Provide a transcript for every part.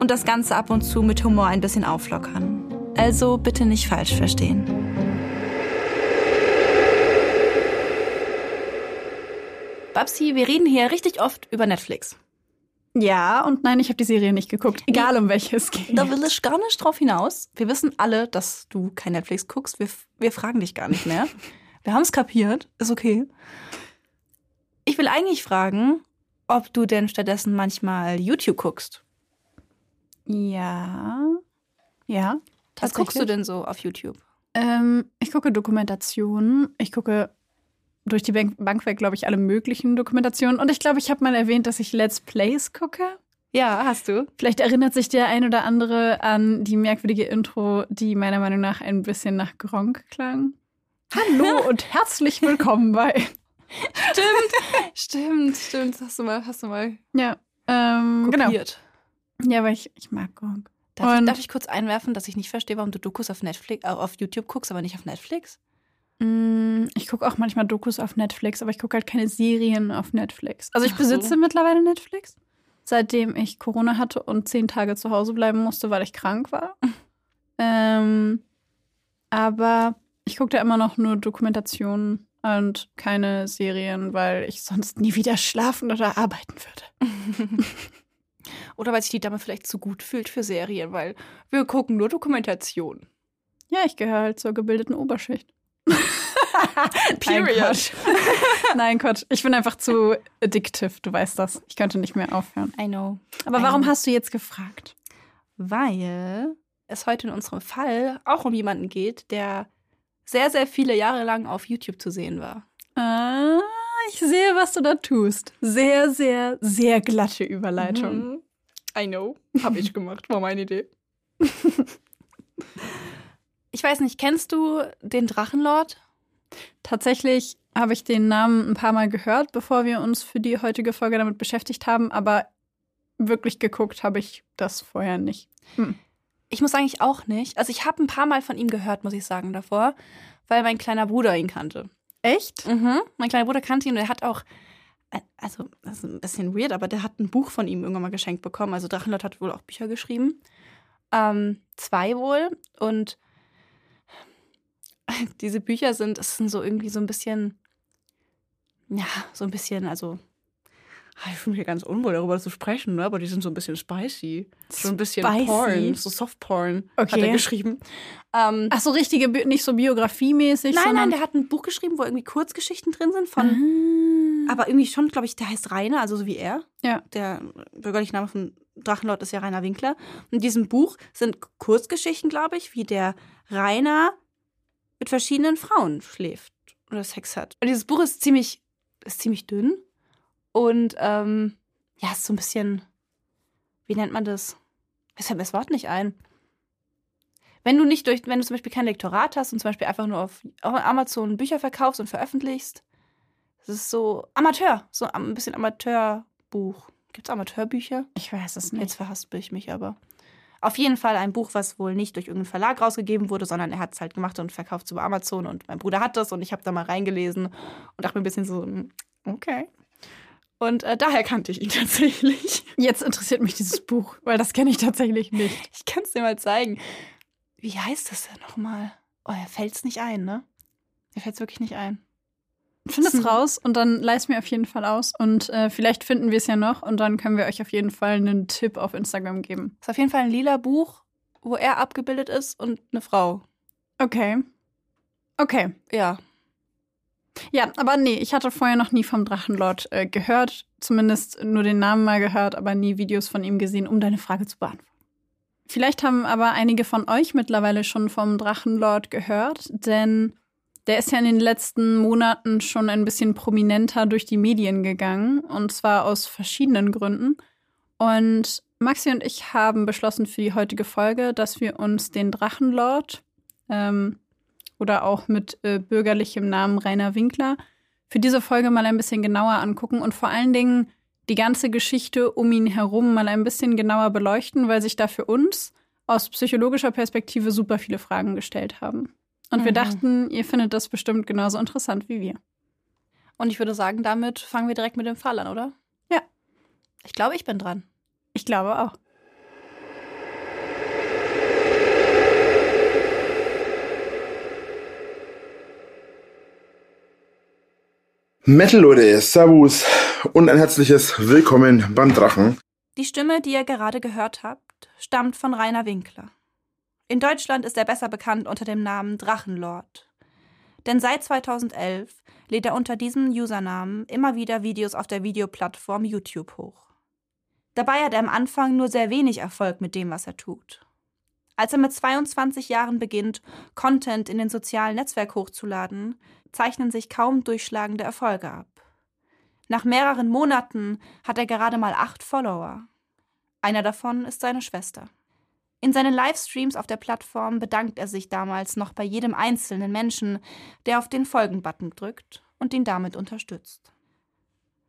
und das Ganze ab und zu mit Humor ein bisschen auflockern. Also bitte nicht falsch verstehen. Babsi, wir reden hier richtig oft über Netflix. Ja, und nein, ich habe die Serie nicht geguckt, egal um welche es geht. Da will ich gar nicht drauf hinaus. Wir wissen alle, dass du kein Netflix guckst. Wir, wir fragen dich gar nicht mehr. Wir haben es kapiert, ist okay. Ich will eigentlich fragen, ob du denn stattdessen manchmal YouTube guckst. Ja. Ja. Was guckst du denn so auf YouTube? Ähm, ich gucke Dokumentationen. Ich gucke durch die Bank, Bank weg, glaube ich, alle möglichen Dokumentationen. Und ich glaube, ich habe mal erwähnt, dass ich Let's Plays gucke. Ja, hast du. Vielleicht erinnert sich der ein oder andere an die merkwürdige Intro, die meiner Meinung nach ein bisschen nach Gronk klang. Hallo und herzlich willkommen bei. Stimmt, stimmt, stimmt. Hast du mal, hast du mal. Ja, ähm, genau. Ja, aber ich, ich mag Gronk. Darf, darf ich kurz einwerfen, dass ich nicht verstehe, warum du Dokus auf Netflix, auf YouTube guckst, aber nicht auf Netflix? Mm, Ich gucke auch manchmal Dokus auf Netflix, aber ich gucke halt keine Serien auf Netflix. Also ich Ach so. besitze mittlerweile Netflix, seitdem ich Corona hatte und zehn Tage zu Hause bleiben musste, weil ich krank war. ähm, aber ich gucke da immer noch nur Dokumentationen und keine Serien, weil ich sonst nie wieder schlafen oder arbeiten würde. Oder weil sich die Dame vielleicht zu gut fühlt für Serien, weil wir gucken nur Dokumentation. Ja, ich gehöre halt zur gebildeten Oberschicht. Period. Nein, Quatsch. Nein, Quatsch. Ich bin einfach zu addictive, du weißt das. Ich könnte nicht mehr aufhören. I know. Aber I warum know. hast du jetzt gefragt? Weil es heute in unserem Fall auch um jemanden geht, der sehr, sehr viele Jahre lang auf YouTube zu sehen war. Ah, ich sehe, was du da tust. Sehr, sehr, sehr glatte Überleitung. Mhm. I know. Hab ich gemacht, war meine Idee. ich weiß nicht, kennst du den Drachenlord? Tatsächlich habe ich den Namen ein paar Mal gehört, bevor wir uns für die heutige Folge damit beschäftigt haben, aber wirklich geguckt habe ich das vorher nicht. Ich muss sagen, ich auch nicht. Also ich habe ein paar Mal von ihm gehört, muss ich sagen, davor, weil mein kleiner Bruder ihn kannte. Echt? Mhm. Mein kleiner Bruder kannte ihn und er hat auch, äh, also das ist ein bisschen weird, aber der hat ein Buch von ihm irgendwann mal geschenkt bekommen. Also Drachenlord hat wohl auch Bücher geschrieben. Ähm, zwei wohl. Und diese Bücher sind, es sind so irgendwie so ein bisschen, ja, so ein bisschen, also ich fühle mich ganz unwohl darüber zu sprechen, ne? aber die sind so ein bisschen spicy. So ein bisschen Spicy? Porn, so Soft-Porn hat Okay. er geschrieben. Ähm, Ach so, richtige, nicht so biografiemäßig, nein, nein, der hat ein Buch geschrieben, wo irgendwie Kurzgeschichten drin sind von Ah. aber irgendwie schon, glaube ich, der heißt Rainer, also so wie er. Ja. Der bürgerliche Name von Drachenlord ist ja Rainer Winkler. Und in diesem Buch sind Kurzgeschichten, glaube ich, wie der Rainer mit verschiedenen Frauen schläft oder Sex hat. Und dieses Buch ist ziemlich, ist ziemlich dünn. Und ähm, ja, ist so ein bisschen, wie nennt man das? Es fällt mir das Wort nicht ein. Wenn du nicht durch, wenn du zum Beispiel kein Lektorat hast und zum Beispiel einfach nur auf Amazon Bücher verkaufst und veröffentlichst, das ist so Amateur, so ein bisschen Amateurbuch. Gibt es Amateurbücher? Ich weiß es nicht. Jetzt verhaspel ich mich aber. Auf jeden Fall ein Buch, was wohl nicht durch irgendeinen Verlag rausgegeben wurde, sondern er hat es halt gemacht und verkauft über Amazon und mein Bruder hat das und ich habe da mal reingelesen und dachte mir ein bisschen so, hm, okay. Und äh, daher kannte ich ihn tatsächlich. Jetzt interessiert mich dieses Buch, weil das kenne ich tatsächlich nicht. Ich kann es dir mal zeigen. Wie heißt das denn nochmal? Oh, er fällt es nicht ein, ne? Mir fällt es wirklich nicht ein. Find es Hm. raus und dann leist mir auf jeden Fall aus. Und äh, vielleicht finden wir es ja noch und dann können wir euch auf jeden Fall einen Tipp auf Instagram geben. Ist auf jeden Fall ein lila Buch, wo er abgebildet ist und eine Frau. Okay. Okay. Ja. Ja, aber nee, ich hatte vorher noch nie vom Drachenlord äh, gehört. Zumindest nur den Namen mal gehört, aber nie Videos von ihm gesehen, um deine Frage zu beantworten. Vielleicht haben aber einige von euch mittlerweile schon vom Drachenlord gehört, denn der ist ja in den letzten Monaten schon ein bisschen prominenter durch die Medien gegangen, und zwar aus verschiedenen Gründen. Und Maxi und ich haben beschlossen für die heutige Folge, dass wir uns den Drachenlord ähm, oder auch mit äh, bürgerlichem Namen Rainer Winkler für diese Folge mal ein bisschen genauer angucken und vor allen Dingen die ganze Geschichte um ihn herum mal ein bisschen genauer beleuchten, weil sich da für uns aus psychologischer Perspektive super viele Fragen gestellt haben. Und mhm. wir dachten, ihr findet das bestimmt genauso interessant wie wir. Und ich würde sagen, damit fangen wir direkt mit dem Fall an, oder? Ja. Ich glaube, ich bin dran. Ich glaube auch. Metal Leute, Servus und ein herzliches Willkommen beim Drachen. Die Stimme, die ihr gerade gehört habt, stammt von Rainer Winkler. In Deutschland ist er besser bekannt unter dem Namen Drachenlord. Denn seit 2011 lädt er unter diesem Usernamen immer wieder Videos auf der Videoplattform YouTube hoch. Dabei hat er am Anfang nur sehr wenig Erfolg mit dem, was er tut. Als er mit 22 Jahren beginnt, Content in den sozialen Netzwerk hochzuladen, zeichnen sich kaum durchschlagende Erfolge ab. Nach mehreren Monaten hat er gerade mal acht Follower. Einer davon ist seine Schwester. In seinen Livestreams auf der Plattform bedankt er sich damals noch bei jedem einzelnen Menschen, der auf den Folgen-Button drückt und ihn damit unterstützt.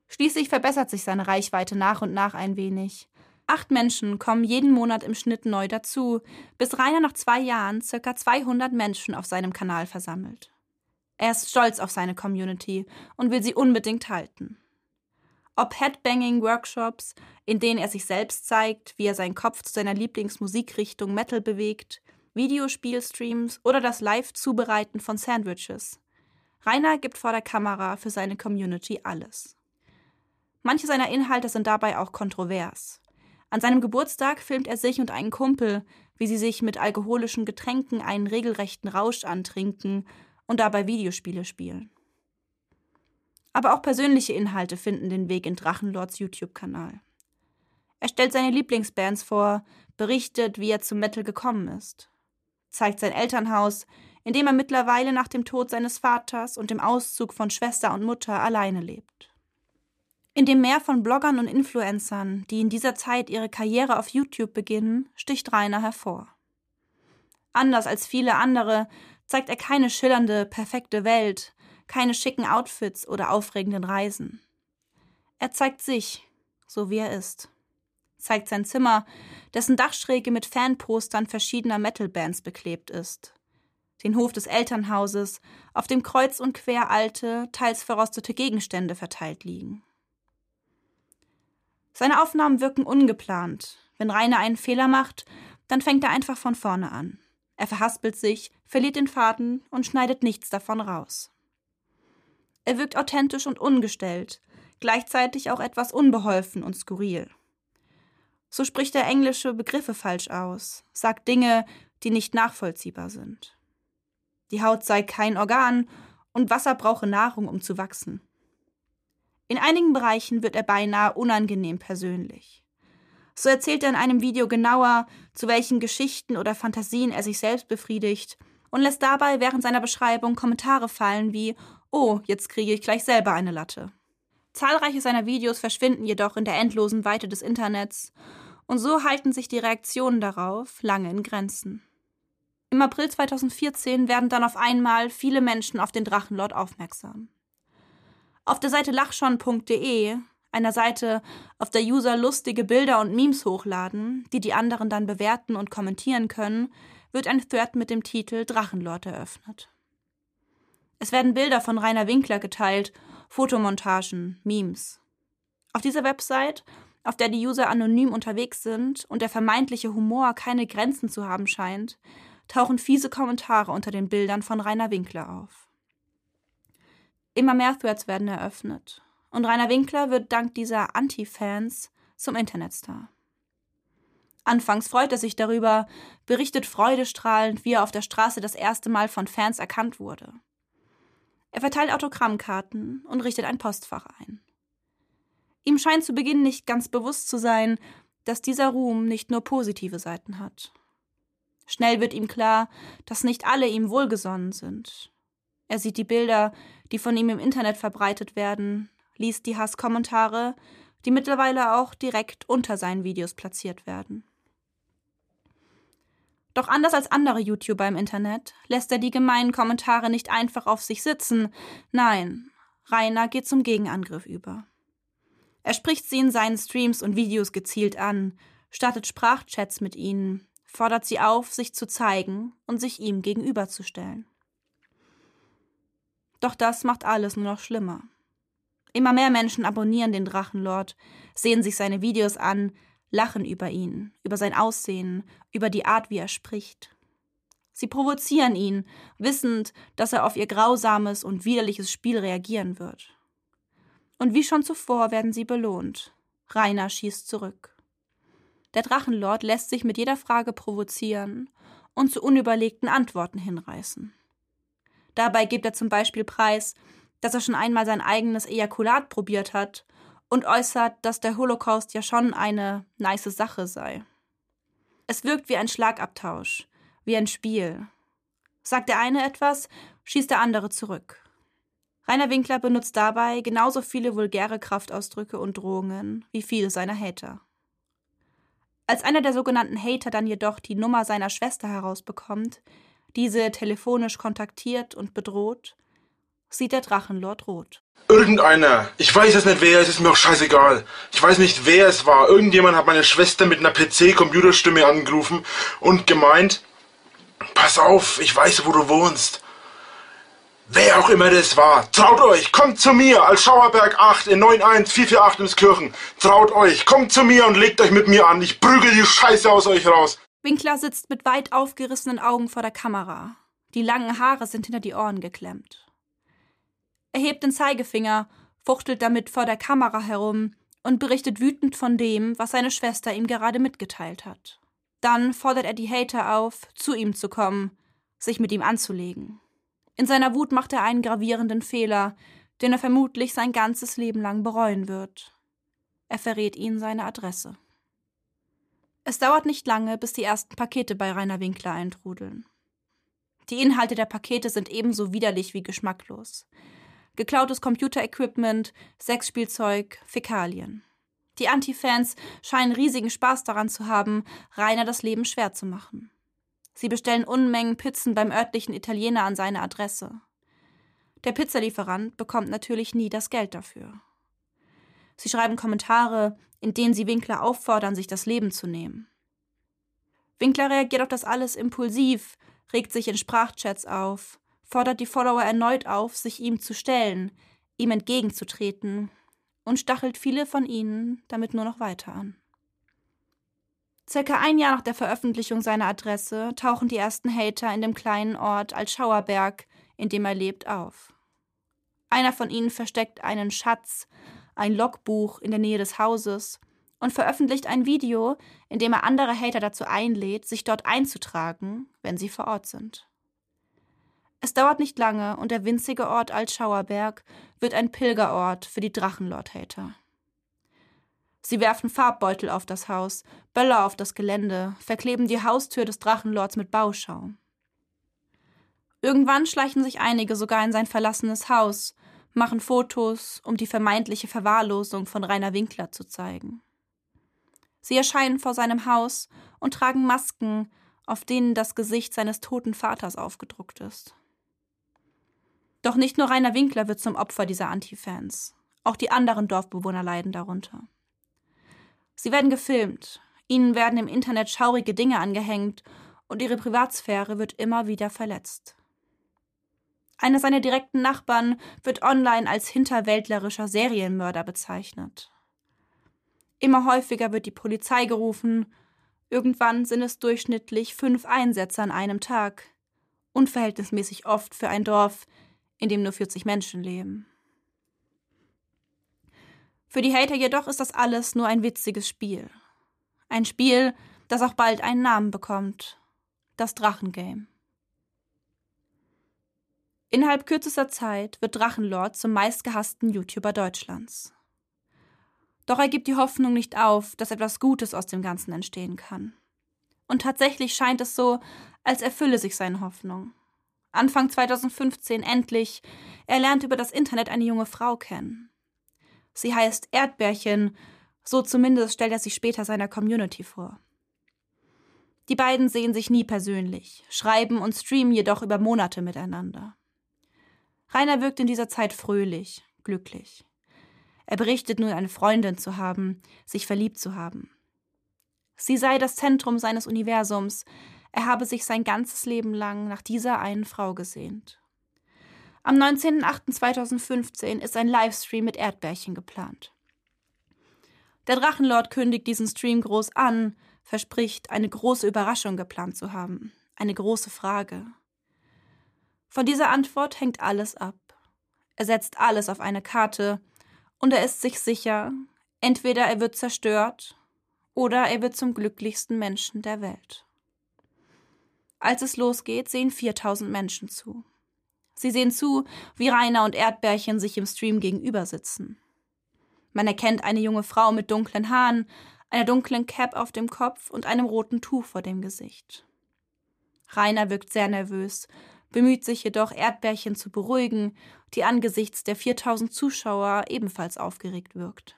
Schließlich verbessert sich seine Reichweite nach und nach ein wenig. Acht Menschen kommen jeden Monat im Schnitt neu dazu, bis Rainer nach zwei Jahren ca. 200 Menschen auf seinem Kanal versammelt. Er ist stolz auf seine Community und will sie unbedingt halten. Ob Headbanging-Workshops, in denen er sich selbst zeigt, wie er seinen Kopf zu seiner Lieblingsmusikrichtung Metal bewegt, Videospielstreams oder das Live-Zubereiten von Sandwiches. Rainer gibt vor der Kamera für seine Community alles. Manche seiner Inhalte sind dabei auch kontrovers. An seinem Geburtstag filmt er sich und einen Kumpel, wie sie sich mit alkoholischen Getränken einen regelrechten Rausch antrinken und dabei Videospiele spielen. Aber auch persönliche Inhalte finden den Weg in Drachenlords YouTube-Kanal. Er stellt seine Lieblingsbands vor, berichtet, wie er zum Metal gekommen ist, zeigt sein Elternhaus, in dem er mittlerweile nach dem Tod seines Vaters und dem Auszug von Schwester und Mutter alleine lebt. In dem Meer von Bloggern und Influencern, die in dieser Zeit ihre Karriere auf YouTube beginnen, sticht Rainer hervor. Anders als viele andere zeigt er keine schillernde, perfekte Welt, keine schicken Outfits oder aufregenden Reisen. Er zeigt sich, so wie er ist. Zeigt sein Zimmer, dessen Dachschräge mit Fanpostern verschiedener Metalbands beklebt ist. Den Hof des Elternhauses, auf dem kreuz und quer alte, teils verrostete Gegenstände verteilt liegen. Seine Aufnahmen wirken ungeplant. Wenn Rainer einen Fehler macht, dann fängt er einfach von vorne an. Er verhaspelt sich, verliert den Faden und schneidet nichts davon raus. Er wirkt authentisch und ungestellt, gleichzeitig auch etwas unbeholfen und skurril. So spricht er englische Begriffe falsch aus, sagt Dinge, die nicht nachvollziehbar sind. Die Haut sei kein Organ und Wasser brauche Nahrung, um zu wachsen. In einigen Bereichen wird er beinahe unangenehm persönlich. So erzählt er in einem Video genauer, zu welchen Geschichten oder Fantasien er sich selbst befriedigt und lässt dabei während seiner Beschreibung Kommentare fallen wie Oh, jetzt kriege ich gleich selber eine Latte. Zahlreiche seiner Videos verschwinden jedoch in der endlosen Weite des Internets, und so halten sich die Reaktionen darauf lange in Grenzen. Im April 2014 werden dann auf einmal viele Menschen auf den Drachenlord aufmerksam. Auf der Seite lachschon.de, einer Seite, auf der User lustige Bilder und Memes hochladen, die die anderen dann bewerten und kommentieren können, wird ein Thread mit dem Titel Drachenlord eröffnet. Es werden Bilder von Rainer Winkler geteilt, Fotomontagen, Memes. Auf dieser Website, auf der die User anonym unterwegs sind und der vermeintliche Humor keine Grenzen zu haben scheint, tauchen fiese Kommentare unter den Bildern von Rainer Winkler auf. Immer mehr Threads werden eröffnet und Rainer Winkler wird dank dieser Anti-Fans zum Internetstar. Anfangs freut er sich darüber, berichtet freudestrahlend, wie er auf der Straße das erste Mal von Fans erkannt wurde. Er verteilt Autogrammkarten und richtet ein Postfach ein. Ihm scheint zu Beginn nicht ganz bewusst zu sein, dass dieser Ruhm nicht nur positive Seiten hat. Schnell wird ihm klar, dass nicht alle ihm wohlgesonnen sind. Er sieht die Bilder, die von ihm im Internet verbreitet werden, liest die Hasskommentare, die mittlerweile auch direkt unter seinen Videos platziert werden. Doch anders als andere YouTuber im Internet lässt er die gemeinen Kommentare nicht einfach auf sich sitzen. Nein, Rainer geht zum Gegenangriff über. Er spricht sie in seinen Streams und Videos gezielt an, startet Sprachchats mit ihnen, fordert sie auf, sich zu zeigen und sich ihm gegenüberzustellen. Doch das macht alles nur noch schlimmer. Immer mehr Menschen abonnieren den Drachenlord, sehen sich seine Videos an, lachen über ihn, über sein Aussehen, über die Art, wie er spricht. Sie provozieren ihn, wissend, dass er auf ihr grausames und widerliches Spiel reagieren wird. Und wie schon zuvor werden sie belohnt. Rainer schießt zurück. Der Drachenlord lässt sich mit jeder Frage provozieren und zu unüberlegten Antworten hinreißen. Dabei gibt er zum Beispiel preis, dass er schon einmal sein eigenes Ejakulat probiert hat und äußert, dass der Holocaust ja schon eine nice Sache sei. Es wirkt wie ein Schlagabtausch, wie ein Spiel. Sagt der eine etwas, schießt der andere zurück. Rainer Winkler benutzt dabei genauso viele vulgäre Kraftausdrücke und Drohungen wie viele seiner Hater. Als einer der sogenannten Hater dann jedoch die Nummer seiner Schwester herausbekommt, diese telefonisch kontaktiert und bedroht, sieht der Drachenlord rot. Irgendeiner. Ich weiß es nicht wer, es ist mir auch scheißegal. Ich weiß nicht wer es war. Irgendjemand hat meine Schwester mit einer PC-Computerstimme angerufen und gemeint, pass auf, ich weiß, wo du wohnst. Wer auch immer das war, traut euch, kommt zu mir als Schauerberg 8 in 91448 ins Kirchen. Traut euch, kommt zu mir und legt euch mit mir an. Ich prügel die Scheiße aus euch raus. Winkler sitzt mit weit aufgerissenen Augen vor der Kamera. Die langen Haare sind hinter die Ohren geklemmt. Er hebt den Zeigefinger, fuchtelt damit vor der Kamera herum und berichtet wütend von dem, was seine Schwester ihm gerade mitgeteilt hat. Dann fordert er die Hater auf, zu ihm zu kommen, sich mit ihm anzulegen. In seiner Wut macht er einen gravierenden Fehler, den er vermutlich sein ganzes Leben lang bereuen wird. Er verrät ihnen seine Adresse. Es dauert nicht lange, bis die ersten Pakete bei Rainer Winkler eintrudeln. Die Inhalte der Pakete sind ebenso widerlich wie geschmacklos geklautes Computerequipment, Sexspielzeug, Fäkalien. Die Anti-Fans scheinen riesigen Spaß daran zu haben, Rainer das Leben schwer zu machen. Sie bestellen Unmengen Pizzen beim örtlichen Italiener an seine Adresse. Der Pizzalieferant bekommt natürlich nie das Geld dafür. Sie schreiben Kommentare, in denen sie Winkler auffordern, sich das Leben zu nehmen. Winkler reagiert auf das alles impulsiv, regt sich in Sprachchats auf, fordert die Follower erneut auf, sich ihm zu stellen, ihm entgegenzutreten und stachelt viele von ihnen damit nur noch weiter an. Circa ein Jahr nach der Veröffentlichung seiner Adresse tauchen die ersten Hater in dem kleinen Ort als Schauerberg, in dem er lebt, auf. Einer von ihnen versteckt einen Schatz, ein Logbuch in der Nähe des Hauses und veröffentlicht ein Video, in dem er andere Hater dazu einlädt, sich dort einzutragen, wenn sie vor Ort sind. Es dauert nicht lange und der winzige Ort Altschauerberg wird ein Pilgerort für die Drachenlord-Hater. Sie werfen Farbbeutel auf das Haus, Böller auf das Gelände, verkleben die Haustür des Drachenlords mit Bauschaum. Irgendwann schleichen sich einige sogar in sein verlassenes Haus, machen Fotos, um die vermeintliche Verwahrlosung von Rainer Winkler zu zeigen. Sie erscheinen vor seinem Haus und tragen Masken, auf denen das Gesicht seines toten Vaters aufgedruckt ist. Doch nicht nur Rainer Winkler wird zum Opfer dieser Anti-Fans. Auch die anderen Dorfbewohner leiden darunter. Sie werden gefilmt, ihnen werden im Internet schaurige Dinge angehängt und ihre Privatsphäre wird immer wieder verletzt. Einer seiner direkten Nachbarn wird online als hinterwäldlerischer Serienmörder bezeichnet. Immer häufiger wird die Polizei gerufen, irgendwann sind es durchschnittlich fünf Einsätze an einem Tag, unverhältnismäßig oft für ein Dorf, in dem nur 40 Menschen leben. Für die Hater jedoch ist das alles nur ein witziges Spiel. Ein Spiel, das auch bald einen Namen bekommt. Das Drachengame. Innerhalb kürzester Zeit wird Drachenlord zum meistgehassten YouTuber Deutschlands. Doch er gibt die Hoffnung nicht auf, dass etwas Gutes aus dem Ganzen entstehen kann. Und tatsächlich scheint es so, als erfülle sich seine Hoffnung. Anfang 2015 endlich, er lernt über das Internet eine junge Frau kennen. Sie heißt Erdbärchen, so zumindest stellt er sich später seiner Community vor. Die beiden sehen sich nie persönlich, schreiben und streamen jedoch über Monate miteinander. Rainer wirkt in dieser Zeit fröhlich, glücklich. Er berichtet nun, eine Freundin zu haben, sich verliebt zu haben. Sie sei das Zentrum seines Universums, er habe sich sein ganzes Leben lang nach dieser einen Frau gesehnt. Am 19.08.2015 ist ein Livestream mit Erdbärchen geplant. Der Drachenlord kündigt diesen Stream groß an, verspricht, eine große Überraschung geplant zu haben, eine große Frage. Von dieser Antwort hängt alles ab. Er setzt alles auf eine Karte und er ist sich sicher, entweder er wird zerstört oder er wird zum glücklichsten Menschen der Welt. Als es losgeht, sehen 4000 Menschen zu. Sie sehen zu, wie Rainer und Erdbärchen sich im Stream gegenüber sitzen. Man erkennt eine junge Frau mit dunklen Haaren, einer dunklen Cap auf dem Kopf und einem roten Tuch vor dem Gesicht. Rainer wirkt sehr nervös, bemüht sich jedoch, Erdbärchen zu beruhigen, die angesichts der 4000 Zuschauer ebenfalls aufgeregt wirkt.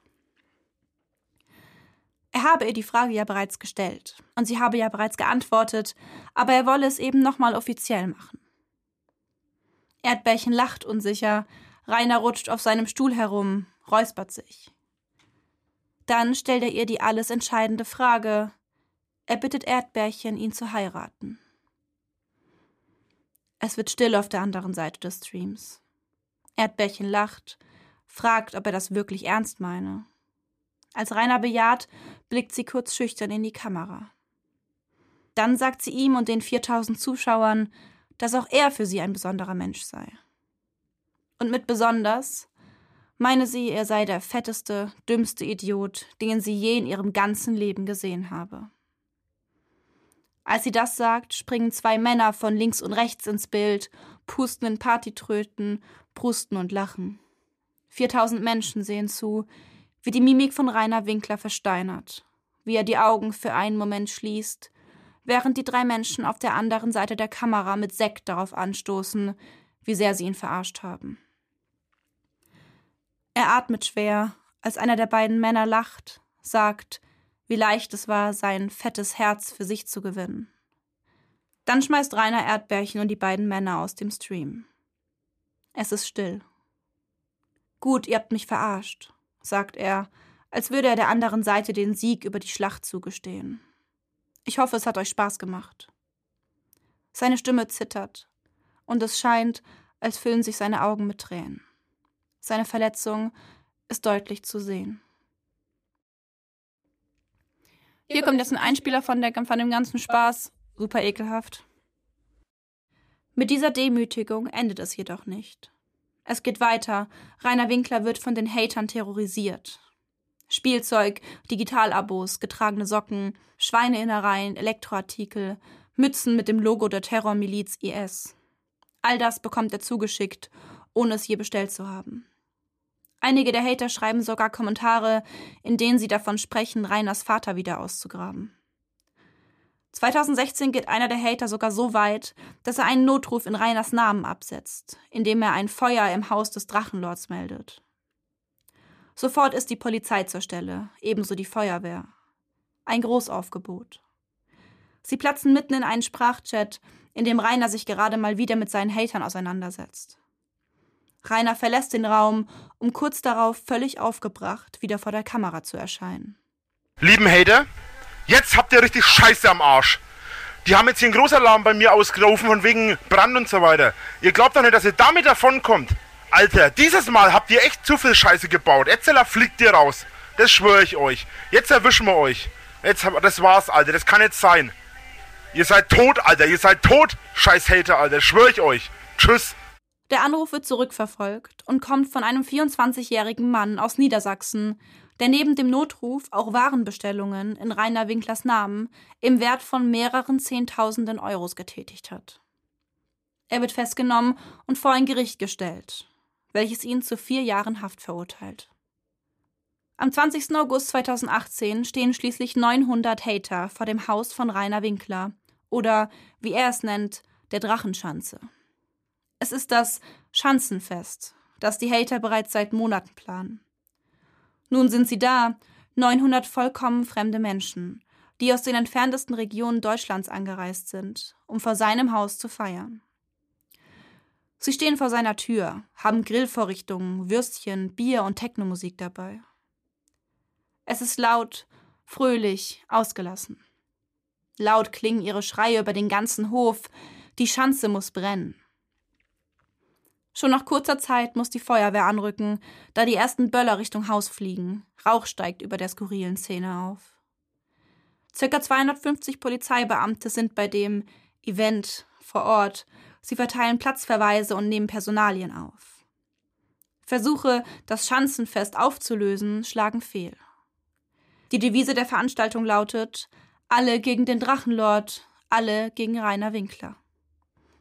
Er habe ihr die Frage ja bereits gestellt und sie habe ja bereits geantwortet, aber er wolle es eben nochmal offiziell machen. Erdbärchen lacht unsicher, Rainer rutscht auf seinem Stuhl herum, räuspert sich. Dann stellt er ihr die alles entscheidende Frage. Er bittet Erdbärchen, ihn zu heiraten. Es wird still auf der anderen Seite des Streams. Erdbärchen lacht, fragt, ob er das wirklich ernst meine. Als Rainer bejaht, blickt sie kurz schüchtern in die Kamera. Dann sagt sie ihm und den 4000 Zuschauern, dass auch er für sie ein besonderer Mensch sei. Und mit besonders meine sie, er sei der fetteste, dümmste Idiot, den sie je in ihrem ganzen Leben gesehen habe. Als sie das sagt, springen zwei Männer von links und rechts ins Bild, pusten in Partytröten, prusten und lachen. 4000 Menschen sehen zu, wie die Mimik von Rainer Winkler versteinert, wie er die Augen für einen Moment schließt, während die drei Menschen auf der anderen Seite der Kamera mit Sekt darauf anstoßen, wie sehr sie ihn verarscht haben. Er atmet schwer, als einer der beiden Männer lacht, sagt, wie leicht es war, sein fettes Herz für sich zu gewinnen. Dann schmeißt Rainer Erdbärchen und die beiden Männer aus dem Stream. Es ist still. Gut, ihr habt mich verarscht, sagt er, als würde er der anderen Seite den Sieg über die Schlacht zugestehen. Ich hoffe, es hat euch Spaß gemacht. Seine Stimme zittert, und es scheint, als füllen sich seine Augen mit Tränen. Seine Verletzung ist deutlich zu sehen. Hier kommt jetzt ein Einspieler von, der, von dem ganzen Spaß. Super ekelhaft. Mit dieser Demütigung endet es jedoch nicht. Es geht weiter. Rainer Winkler wird von den Hatern terrorisiert. Spielzeug, Digitalabos, getragene Socken, Schweineinnereien, Elektroartikel, Mützen mit dem Logo der Terrormiliz IS. All das bekommt er zugeschickt, ohne es je bestellt zu haben. Einige der Hater schreiben sogar Kommentare, in denen sie davon sprechen, Rainers Vater wieder auszugraben. 2016 geht einer der Hater sogar so weit, dass er einen Notruf in Rainers Namen absetzt, indem er ein Feuer im Haus des Drachenlords meldet. Sofort ist die Polizei zur Stelle, ebenso die Feuerwehr. Ein Großaufgebot. Sie platzen mitten in einen Sprachchat, in dem Rainer sich gerade mal wieder mit seinen Hatern auseinandersetzt. Rainer verlässt den Raum, um kurz darauf völlig aufgebracht wieder vor der Kamera zu erscheinen. Lieben Hater, jetzt habt ihr richtig Scheiße am Arsch. Die haben jetzt hier einen Großalarm bei mir ausgerufen von wegen Brand und so weiter. Ihr glaubt doch nicht, dass ihr damit davonkommt. Alter, dieses Mal habt ihr echt zu viel Scheiße gebaut. Etzeler fliegt ihr raus. Das schwöre ich euch. Jetzt erwischen wir euch. Jetzt, das war's, Alter. Das kann jetzt sein. Ihr seid tot, Alter. Ihr seid tot, scheiß Hater, Alter. Schwöre ich euch. Tschüss. Der Anruf wird zurückverfolgt und kommt von einem 24-jährigen Mann aus Niedersachsen, der neben dem Notruf auch Warenbestellungen in Rainer Winklers Namen im Wert von mehreren Zehntausenden Euros getätigt hat. Er wird festgenommen und vor ein Gericht gestellt, welches ihn zu vier Jahren Haft verurteilt. Am 20. August 2018 stehen schließlich 900 Hater vor dem Haus von Rainer Winkler oder, wie er es nennt, der Drachenschanze. Es ist das Schanzenfest, das die Hater bereits seit Monaten planen. Nun sind sie da, 900 vollkommen fremde Menschen, die aus den entferntesten Regionen Deutschlands angereist sind, um vor seinem Haus zu feiern. Sie stehen vor seiner Tür, haben Grillvorrichtungen, Würstchen, Bier und Technomusik dabei. Es ist laut, fröhlich, ausgelassen. Laut klingen ihre Schreie über den ganzen Hof, die Schanze muss brennen. Schon nach kurzer Zeit muss die Feuerwehr anrücken, da die ersten Böller Richtung Haus fliegen. Rauch steigt über der skurrilen Szene auf. Circa 250 Polizeibeamte sind bei dem Event vor Ort. Sie verteilen Platzverweise und nehmen Personalien auf. Versuche, das Schanzenfest aufzulösen, schlagen fehl. Die Devise der Veranstaltung lautet Alle gegen den Drachenlord, alle gegen Rainer Winkler.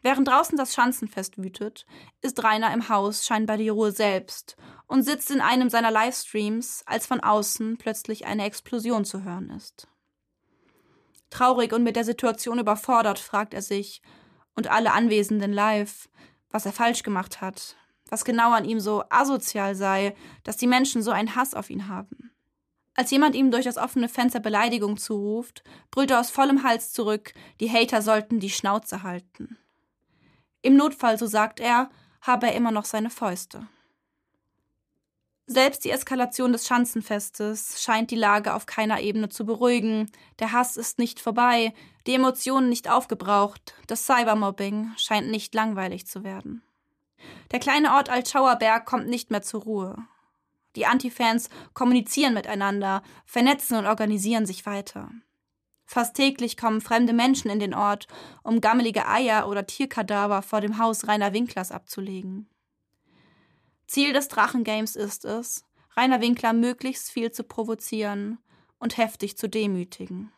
Während draußen das Schanzenfest wütet, ist Rainer im Haus scheinbar die Ruhe selbst und sitzt in einem seiner Livestreams, als von außen plötzlich eine Explosion zu hören ist. Traurig und mit der Situation überfordert fragt er sich und alle Anwesenden live, was er falsch gemacht hat, was genau an ihm so asozial sei, dass die Menschen so einen Hass auf ihn haben. Als jemand ihm durch das offene Fenster Beleidigung zuruft, brüllt er aus vollem Hals zurück, die Hater sollten die Schnauze halten. Im Notfall, so sagt er, habe er immer noch seine Fäuste. Selbst die Eskalation des Schanzenfestes scheint die Lage auf keiner Ebene zu beruhigen. Der Hass ist nicht vorbei, die Emotionen nicht aufgebraucht, das Cybermobbing scheint nicht langweilig zu werden. Der kleine Ort Altschauerberg kommt nicht mehr zur Ruhe. Die Antifans kommunizieren miteinander, vernetzen und organisieren sich weiter. Fast täglich kommen fremde Menschen in den Ort, um gammelige Eier oder Tierkadaver vor dem Haus Rainer Winklers abzulegen. Ziel des Drachengames ist es, Rainer Winkler möglichst viel zu provozieren und heftig zu demütigen.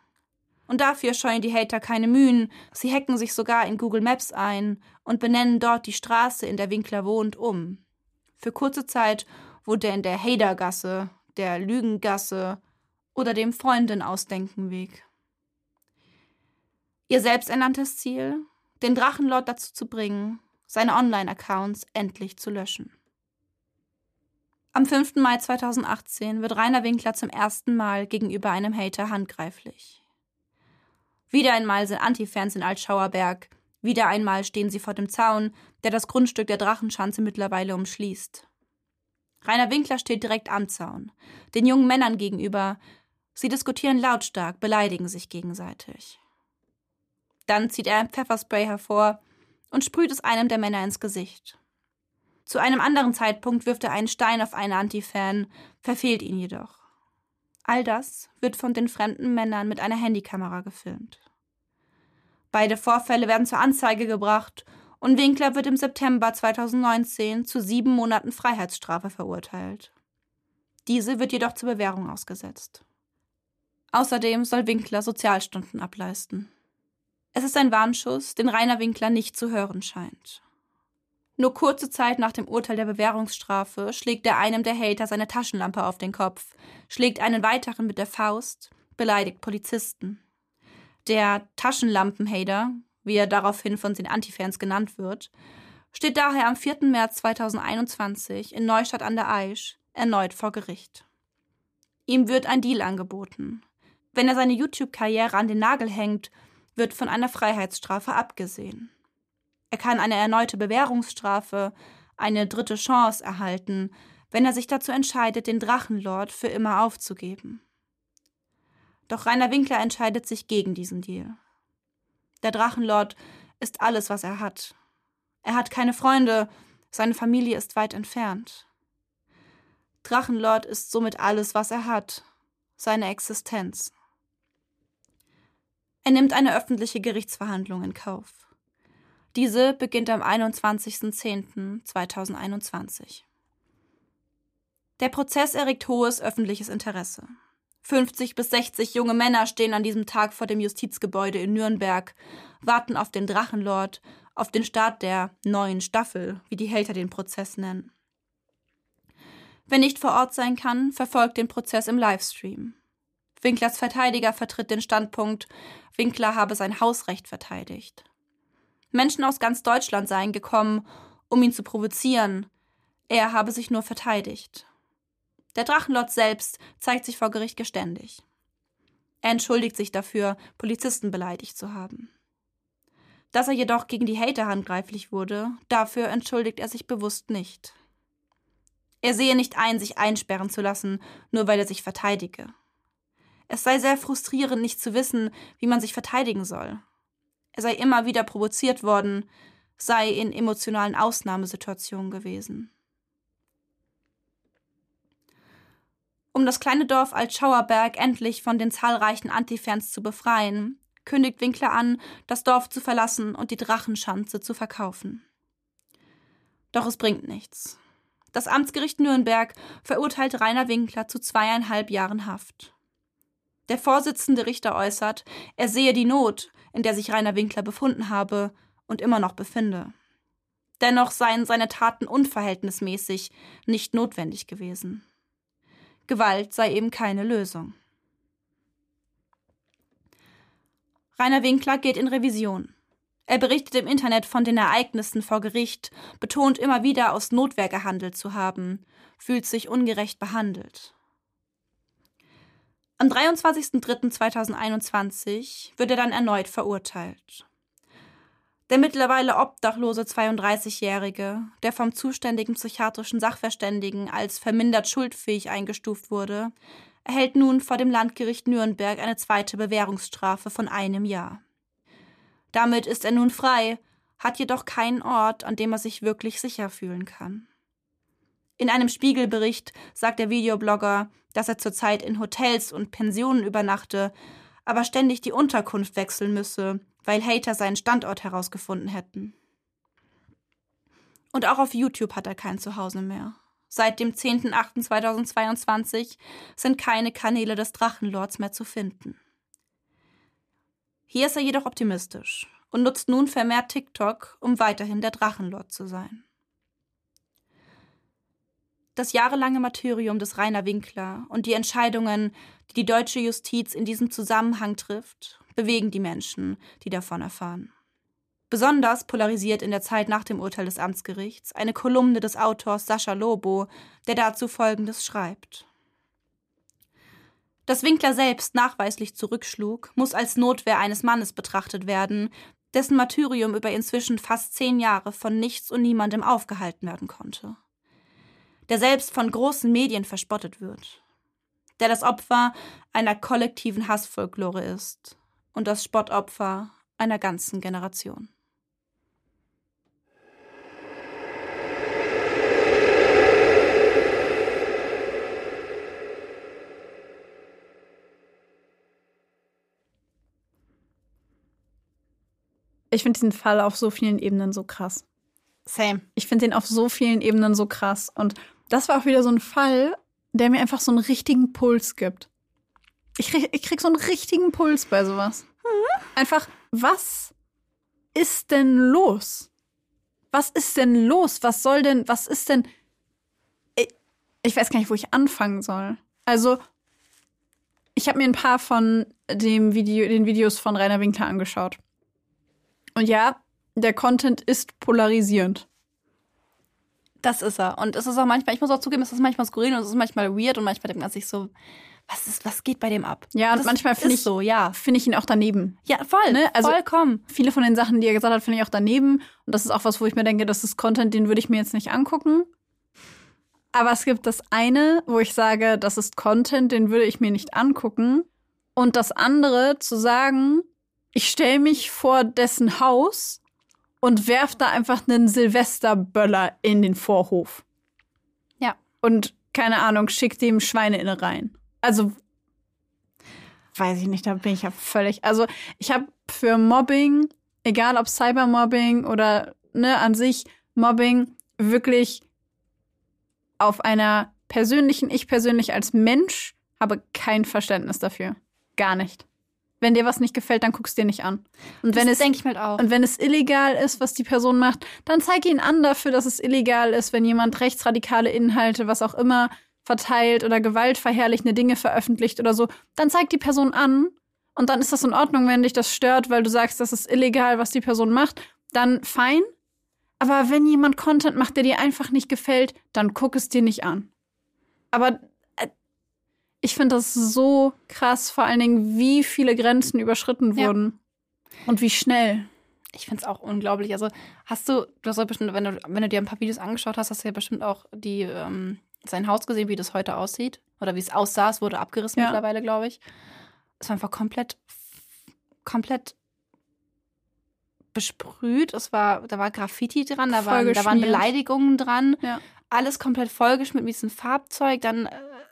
Und dafür scheuen die Hater keine Mühen, sie hacken sich sogar in Google Maps ein und benennen dort die Straße, in der Winkler wohnt, um. Für kurze Zeit wurde er in der Hadergasse, der Lügengasse oder dem Freundin-Ausdenken-Weg. Ihr selbsternanntes Ziel, den Drachenlord dazu zu bringen, seine Online-Accounts endlich zu löschen. Am 5. Mai 2018 wird Rainer Winkler zum ersten Mal gegenüber einem Hater handgreiflich. Wieder einmal sind Antifans in Altschauerberg, wieder einmal stehen sie vor dem Zaun, der das Grundstück der Drachenschanze mittlerweile umschließt. Rainer Winkler steht direkt am Zaun, den jungen Männern gegenüber. Sie diskutieren lautstark, beleidigen sich gegenseitig. Dann zieht er ein Pfefferspray hervor und sprüht es einem der Männer ins Gesicht. Zu einem anderen Zeitpunkt wirft er einen Stein auf einen Antifan, verfehlt ihn jedoch. All das wird von den fremden Männern mit einer Handykamera gefilmt. Beide Vorfälle werden zur Anzeige gebracht und Winkler wird im September 2019 zu sieben Monaten Freiheitsstrafe verurteilt. Diese wird jedoch zur Bewährung ausgesetzt. Außerdem soll Winkler Sozialstunden ableisten. Es ist ein Warnschuss, den Rainer Winkler nicht zu hören scheint. Nur kurze Zeit nach dem Urteil der Bewährungsstrafe schlägt er einem der Hater seine Taschenlampe auf den Kopf, schlägt einen weiteren mit der Faust, beleidigt Polizisten. Der Taschenlampenhater, wie er daraufhin von den Antifans genannt wird, steht daher am 4. März 2021 in Neustadt an der Aisch erneut vor Gericht. Ihm wird ein Deal angeboten. Wenn er seine YouTube-Karriere an den Nagel hängt wird von einer Freiheitsstrafe abgesehen. Er kann eine erneute Bewährungsstrafe, eine dritte Chance erhalten, wenn er sich dazu entscheidet, den Drachenlord für immer aufzugeben. Doch Rainer Winkler entscheidet sich gegen diesen Deal. Der Drachenlord ist alles, was er hat. Er hat keine Freunde, seine Familie ist weit entfernt. Drachenlord ist somit alles, was er hat, seine Existenz. Er nimmt eine öffentliche Gerichtsverhandlung in Kauf. Diese beginnt am 21.10.2021. Der Prozess erregt hohes öffentliches Interesse. 50 bis 60 junge Männer stehen an diesem Tag vor dem Justizgebäude in Nürnberg, warten auf den Drachenlord, auf den Start der neuen Staffel, wie die Hälter den Prozess nennen. Wer nicht vor Ort sein kann, verfolgt den Prozess im Livestream. Winklers Verteidiger vertritt den Standpunkt, Winkler habe sein Hausrecht verteidigt. Menschen aus ganz Deutschland seien gekommen, um ihn zu provozieren. Er habe sich nur verteidigt. Der Drachenlord selbst zeigt sich vor Gericht geständig. Er entschuldigt sich dafür, Polizisten beleidigt zu haben. Dass er jedoch gegen die Hater handgreiflich wurde, dafür entschuldigt er sich bewusst nicht. Er sehe nicht ein, sich einsperren zu lassen, nur weil er sich verteidige. Es sei sehr frustrierend, nicht zu wissen, wie man sich verteidigen soll. Er sei immer wieder provoziert worden, sei in emotionalen Ausnahmesituationen gewesen. Um das kleine Dorf Altschauerberg endlich von den zahlreichen Antifans zu befreien, kündigt Winkler an, das Dorf zu verlassen und die Drachenschanze zu verkaufen. Doch es bringt nichts. Das Amtsgericht Nürnberg verurteilt Rainer Winkler zu zweieinhalb Jahren Haft. Der Vorsitzende Richter äußert, er sehe die Not, in der sich Rainer Winkler befunden habe und immer noch befinde. Dennoch seien seine Taten unverhältnismäßig, nicht notwendig gewesen. Gewalt sei eben keine Lösung. Rainer Winkler geht in Revision. Er berichtet im Internet von den Ereignissen vor Gericht, betont immer wieder aus Notwehr gehandelt zu haben, fühlt sich ungerecht behandelt. Am 23.03.2021 wird er dann erneut verurteilt. Der mittlerweile obdachlose 32-Jährige, der vom zuständigen psychiatrischen Sachverständigen als vermindert schuldfähig eingestuft wurde, erhält nun vor dem Landgericht Nürnberg eine zweite Bewährungsstrafe von einem Jahr. Damit ist er nun frei, hat jedoch keinen Ort, an dem er sich wirklich sicher fühlen kann. In einem Spiegelbericht sagt der Videoblogger, dass er zurzeit in Hotels und Pensionen übernachte, aber ständig die Unterkunft wechseln müsse, weil Hater seinen Standort herausgefunden hätten. Und auch auf YouTube hat er kein Zuhause mehr. Seit dem 10.08.2022 sind keine Kanäle des Drachenlords mehr zu finden. Hier ist er jedoch optimistisch und nutzt nun vermehrt TikTok, um weiterhin der Drachenlord zu sein. Das jahrelange Martyrium des Rainer Winkler und die Entscheidungen, die die deutsche Justiz in diesem Zusammenhang trifft, bewegen die Menschen, die davon erfahren. Besonders polarisiert in der Zeit nach dem Urteil des Amtsgerichts eine Kolumne des Autors Sascha Lobo, der dazu Folgendes schreibt. Dass Winkler selbst nachweislich zurückschlug, muss als Notwehr eines Mannes betrachtet werden, dessen Martyrium über inzwischen fast zehn Jahre von nichts und niemandem aufgehalten werden konnte der selbst von großen Medien verspottet wird, der das Opfer einer kollektiven Hassfolklore ist und das Spottopfer einer ganzen Generation. Ich finde diesen Fall auf so vielen Ebenen so krass. Same. Ich finde den auf so vielen Ebenen so krass. Und das war auch wieder so ein Fall, der mir einfach so einen richtigen Puls gibt. Ich krieg, ich krieg so einen richtigen Puls bei sowas. Einfach, was ist denn los? Was ist denn los? Was soll denn, was ist denn. Ich, ich weiß gar nicht, wo ich anfangen soll. Also, ich habe mir ein paar von dem Video, den Videos von Rainer Winkler angeschaut. Und ja, der Content ist polarisierend. Das ist er. Und es ist auch manchmal, ich muss auch zugeben, es ist manchmal skurril und es ist manchmal weird und manchmal denkt man sich so, was ist, was geht bei dem ab? Ja, und das manchmal finde ich so, ja. Finde ich ihn auch daneben. Ja, voll, ne? Also vollkommen. Viele von den Sachen, die er gesagt hat, finde ich auch daneben. Und das ist auch was, wo ich mir denke, das ist Content, den würde ich mir jetzt nicht angucken. Aber es gibt das eine, wo ich sage, das ist Content, den würde ich mir nicht angucken. Und das andere, zu sagen, ich stelle mich vor dessen Haus und werft da einfach einen Silvesterböller in den Vorhof. Ja. Und keine Ahnung, schickt dem Schweine rein. Also weiß ich nicht, da bin ich ja völlig. Also ich habe für Mobbing, egal ob Cybermobbing oder ne an sich Mobbing, wirklich auf einer persönlichen, ich persönlich als Mensch habe kein Verständnis dafür. Gar nicht. Wenn dir was nicht gefällt, dann guckst dir nicht an. Und wenn es denke ich mir halt auch. und wenn es illegal ist, was die Person macht, dann zeig ihn an dafür, dass es illegal ist, wenn jemand rechtsradikale Inhalte, was auch immer, verteilt oder gewaltverherrlichende Dinge veröffentlicht oder so, dann zeig die Person an und dann ist das in Ordnung, wenn dich das stört, weil du sagst, das ist illegal, was die Person macht, dann fein. Aber wenn jemand Content macht, der dir einfach nicht gefällt, dann guck es dir nicht an. Aber ich finde das so krass, vor allen Dingen, wie viele Grenzen überschritten Ja. wurden. Und wie schnell. Ich finde es auch unglaublich. Also hast du, du hast ja bestimmt, wenn du, wenn du dir ein paar Videos angeschaut hast, hast du ja bestimmt auch die, ähm, sein Haus gesehen, wie das heute aussieht. Oder wie es aussah. Es wurde abgerissen Ja. mittlerweile, glaube ich. Es war einfach komplett, komplett besprüht. Es war, da war Graffiti dran, da waren, da waren. Beleidigungen dran. Ja. Alles komplett vollgeschmiert mit diesem Farbzeug. Dann äh,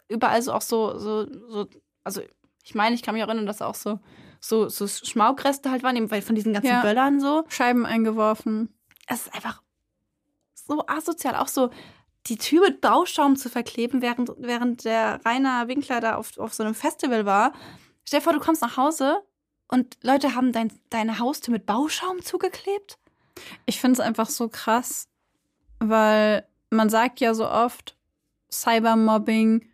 überall so auch so, so, so, also ich meine, ich kann mich erinnern, dass auch so, so, so Schmaukreste halt waren, eben weil von diesen ganzen Ja. Böllern so Scheiben eingeworfen. es ist einfach so asozial, auch so die Tür mit Bauschaum zu verkleben, während, während der Rainer Winkler da auf, auf so einem Festival war. Stell dir vor, du kommst nach Hause und Leute haben dein, deine Haustür mit Bauschaum zugeklebt. Ich finde es einfach so krass, weil man sagt ja so oft, Cybermobbing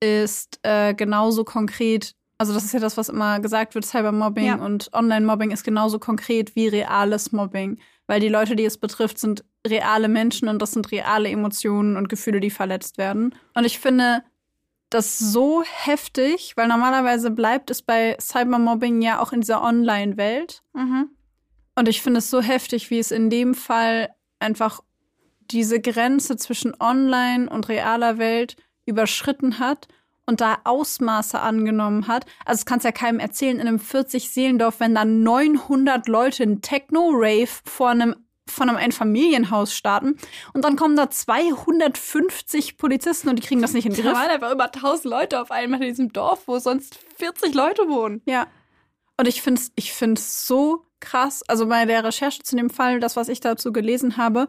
ist äh, genauso konkret. Also das ist ja das, was immer gesagt wird, Cybermobbing Ja. und Online-Mobbing ist genauso konkret wie reales Mobbing. Weil die Leute, die es betrifft, sind reale Menschen und das sind reale Emotionen und Gefühle, die verletzt werden. Und ich finde das so heftig, weil normalerweise bleibt es bei Cybermobbing ja auch in dieser Online-Welt. Mhm. Und ich finde es so heftig, wie es in dem Fall einfach diese Grenze zwischen Online und realer Welt überschritten hat und da Ausmaße angenommen hat. Also, das kannst ja keinem erzählen in einem 40-Seelendorf, wenn da 900 Leute einen Techno-Rave vor einem von einem Einfamilienhaus starten und dann kommen da 250 Polizisten und die kriegen das nicht in den Da Griff. waren einfach über 1000 Leute auf einmal in diesem Dorf, wo sonst 40 Leute wohnen. Ja. Und ich finde es ich find's so krass. Also bei der Recherche zu dem Fall, das, was ich dazu gelesen habe,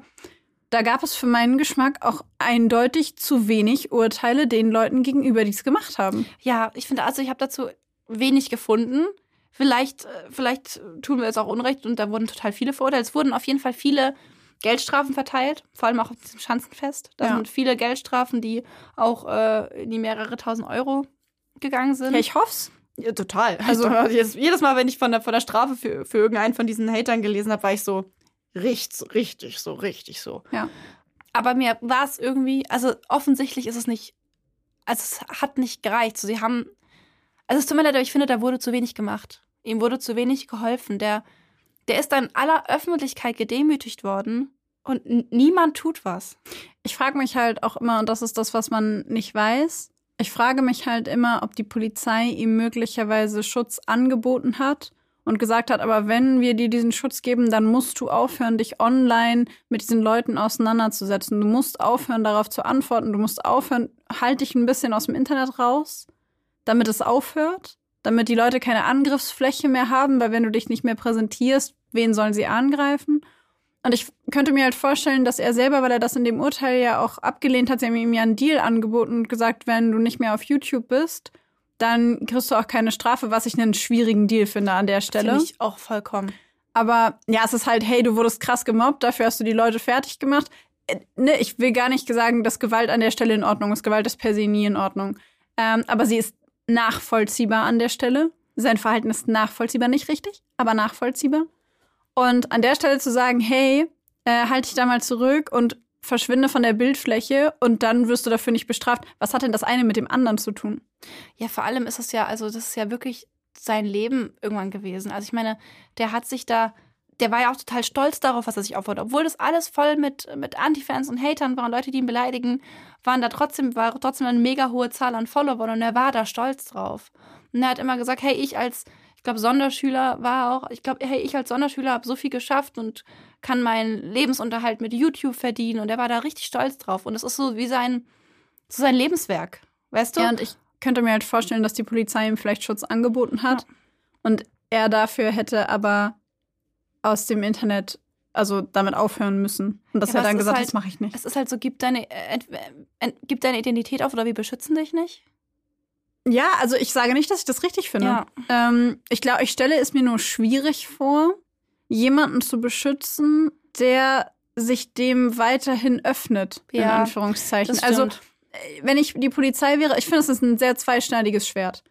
da gab es für meinen Geschmack auch eindeutig zu wenig Urteile den Leuten gegenüber, die es gemacht haben. Ja, ich finde, also ich habe dazu wenig gefunden. Vielleicht, äh, vielleicht tun wir es auch Unrecht und da wurden total viele verurteilt. Es wurden auf jeden Fall viele Geldstrafen verteilt, vor allem auch auf diesem Schanzenfest. Da Ja. sind viele Geldstrafen, die auch äh, in die mehrere tausend Euro gegangen sind. Ja, ich hoff's. Ja, total. Also jedes, jedes Mal, wenn ich von der, von der Strafe für, für irgendeinen von diesen Hatern gelesen habe, war ich so richtig, richtig so, richtig so. Ja. Aber mir war es irgendwie, also offensichtlich ist es nicht, also es hat nicht gereicht. So, sie haben, also es tut mir leid, aber ich finde, da wurde zu wenig gemacht. Ihm wurde zu wenig geholfen. Der, der ist dann in aller Öffentlichkeit gedemütigt worden und niemand tut was. Ich frage mich halt auch immer, und das ist das, was man nicht weiß, ich frage mich halt immer, ob die Polizei ihm möglicherweise Schutz angeboten hat und gesagt hat, aber wenn wir dir diesen Schutz geben, dann musst du aufhören, dich online mit diesen Leuten auseinanderzusetzen. Du musst aufhören, darauf zu antworten. Du musst aufhören, halt dich ein bisschen aus dem Internet raus, damit es aufhört, damit die Leute keine Angriffsfläche mehr haben, weil wenn du dich nicht mehr präsentierst, wen sollen sie angreifen? Und ich könnte mir halt vorstellen, dass er selber, weil er das in dem Urteil ja auch abgelehnt hat, sie haben ihm ja einen Deal angeboten und gesagt, wenn du nicht mehr auf YouTube bist, dann kriegst du auch keine Strafe, was ich einen schwierigen Deal finde an der Stelle. Finde ich auch vollkommen. Aber ja, es ist halt, hey, du wurdest krass gemobbt, dafür hast du die Leute fertig gemacht. Äh, ne, ich will gar nicht sagen, dass Gewalt an der Stelle in Ordnung ist. Gewalt ist per se nie in Ordnung. Ähm, aber sie ist nachvollziehbar an der Stelle. Sein Verhalten ist nachvollziehbar, nicht richtig, aber nachvollziehbar. Und an der Stelle zu sagen, hey, äh, halt dich da mal zurück und verschwinde von der Bildfläche und dann wirst du dafür nicht bestraft. Was hat denn das eine mit dem anderen zu tun? Ja, vor allem ist es ja, also das ist ja wirklich sein Leben irgendwann gewesen. Also ich meine, der hat sich da, der war ja auch total stolz darauf, was er sich aufbaut. Obwohl das alles voll mit, mit Anti-Fans und Hatern waren, Leute, die ihn beleidigen, waren da trotzdem, war trotzdem eine mega hohe Zahl an Followern und er war da stolz drauf. Und er hat immer gesagt, hey, ich als, ich glaube, Sonderschüler war auch, ich glaube, hey, ich als Sonderschüler habe so viel geschafft und kann meinen Lebensunterhalt mit YouTube verdienen. Und er war da richtig stolz drauf. Und es ist so wie sein, so sein Lebenswerk. Weißt du? Ja, und ich könnte mir halt vorstellen, dass die Polizei ihm vielleicht Schutz angeboten hat und er dafür hätte aber aus dem Internet also damit aufhören müssen. Und dass Ja, er dann gesagt hat, halt- das mache ich nicht. Es ist halt so, gib deine, äh, ent, gib deine Identität auf oder wir beschützen dich nicht. Ja, also ich sage nicht, dass ich das richtig finde. Ja. Ähm, ich glaube, ich stelle es mir nur schwierig vor, jemanden zu beschützen, der sich dem weiterhin öffnet, in Ja, Anführungszeichen. Das Also stimmt. wenn ich die Polizei wäre, ich finde, es ist ein sehr zweischneidiges Schwert.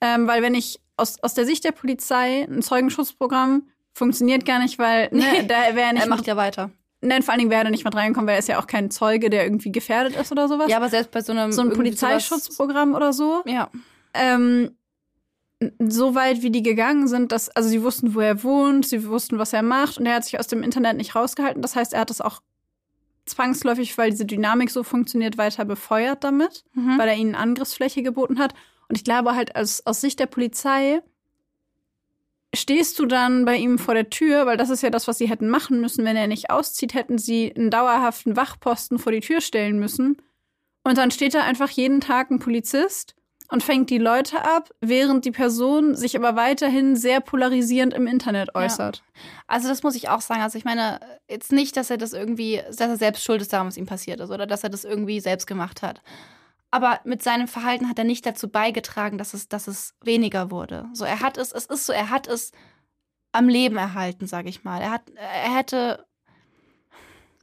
Ähm, weil wenn ich aus, aus der Sicht der Polizei ein Zeugenschutzprogramm funktioniert gar nicht, weil ne, Nee, da wäre er nicht er macht ja weiter. Nein, vor allen Dingen wäre er nicht mit reingekommen, weil er ist ja auch kein Zeuge, der irgendwie gefährdet ist oder sowas. Ja, aber selbst bei so einem so ein irgendwie sowas- Polizeischutzprogramm oder so. Ja. Ähm, so weit, wie die gegangen sind, dass, also sie wussten, wo er wohnt, sie wussten, was er macht und er hat sich aus dem Internet nicht rausgehalten. Das heißt, er hat es auch zwangsläufig, weil diese Dynamik so funktioniert, weiter befeuert damit, Mhm. weil er ihnen Angriffsfläche geboten hat. Und ich glaube halt, als, aus Sicht der Polizei stehst du dann bei ihm vor der Tür, weil das ist ja das, was sie hätten machen müssen. Wenn er nicht auszieht, hätten sie einen dauerhaften Wachposten vor die Tür stellen müssen. Und dann steht da einfach jeden Tag ein Polizist und fängt die Leute ab, während die Person sich aber weiterhin sehr polarisierend im Internet äußert. Also das muss ich auch sagen. Also ich meine jetzt nicht, dass er das irgendwie, dass er selbst schuld ist daran, was ihm passiert ist oder dass er das irgendwie selbst gemacht hat. Aber mit seinem Verhalten hat er nicht dazu beigetragen, dass es, dass es weniger wurde. So, er hat es, es ist so, er hat es am Leben erhalten, sage ich mal. Er hat, er hätte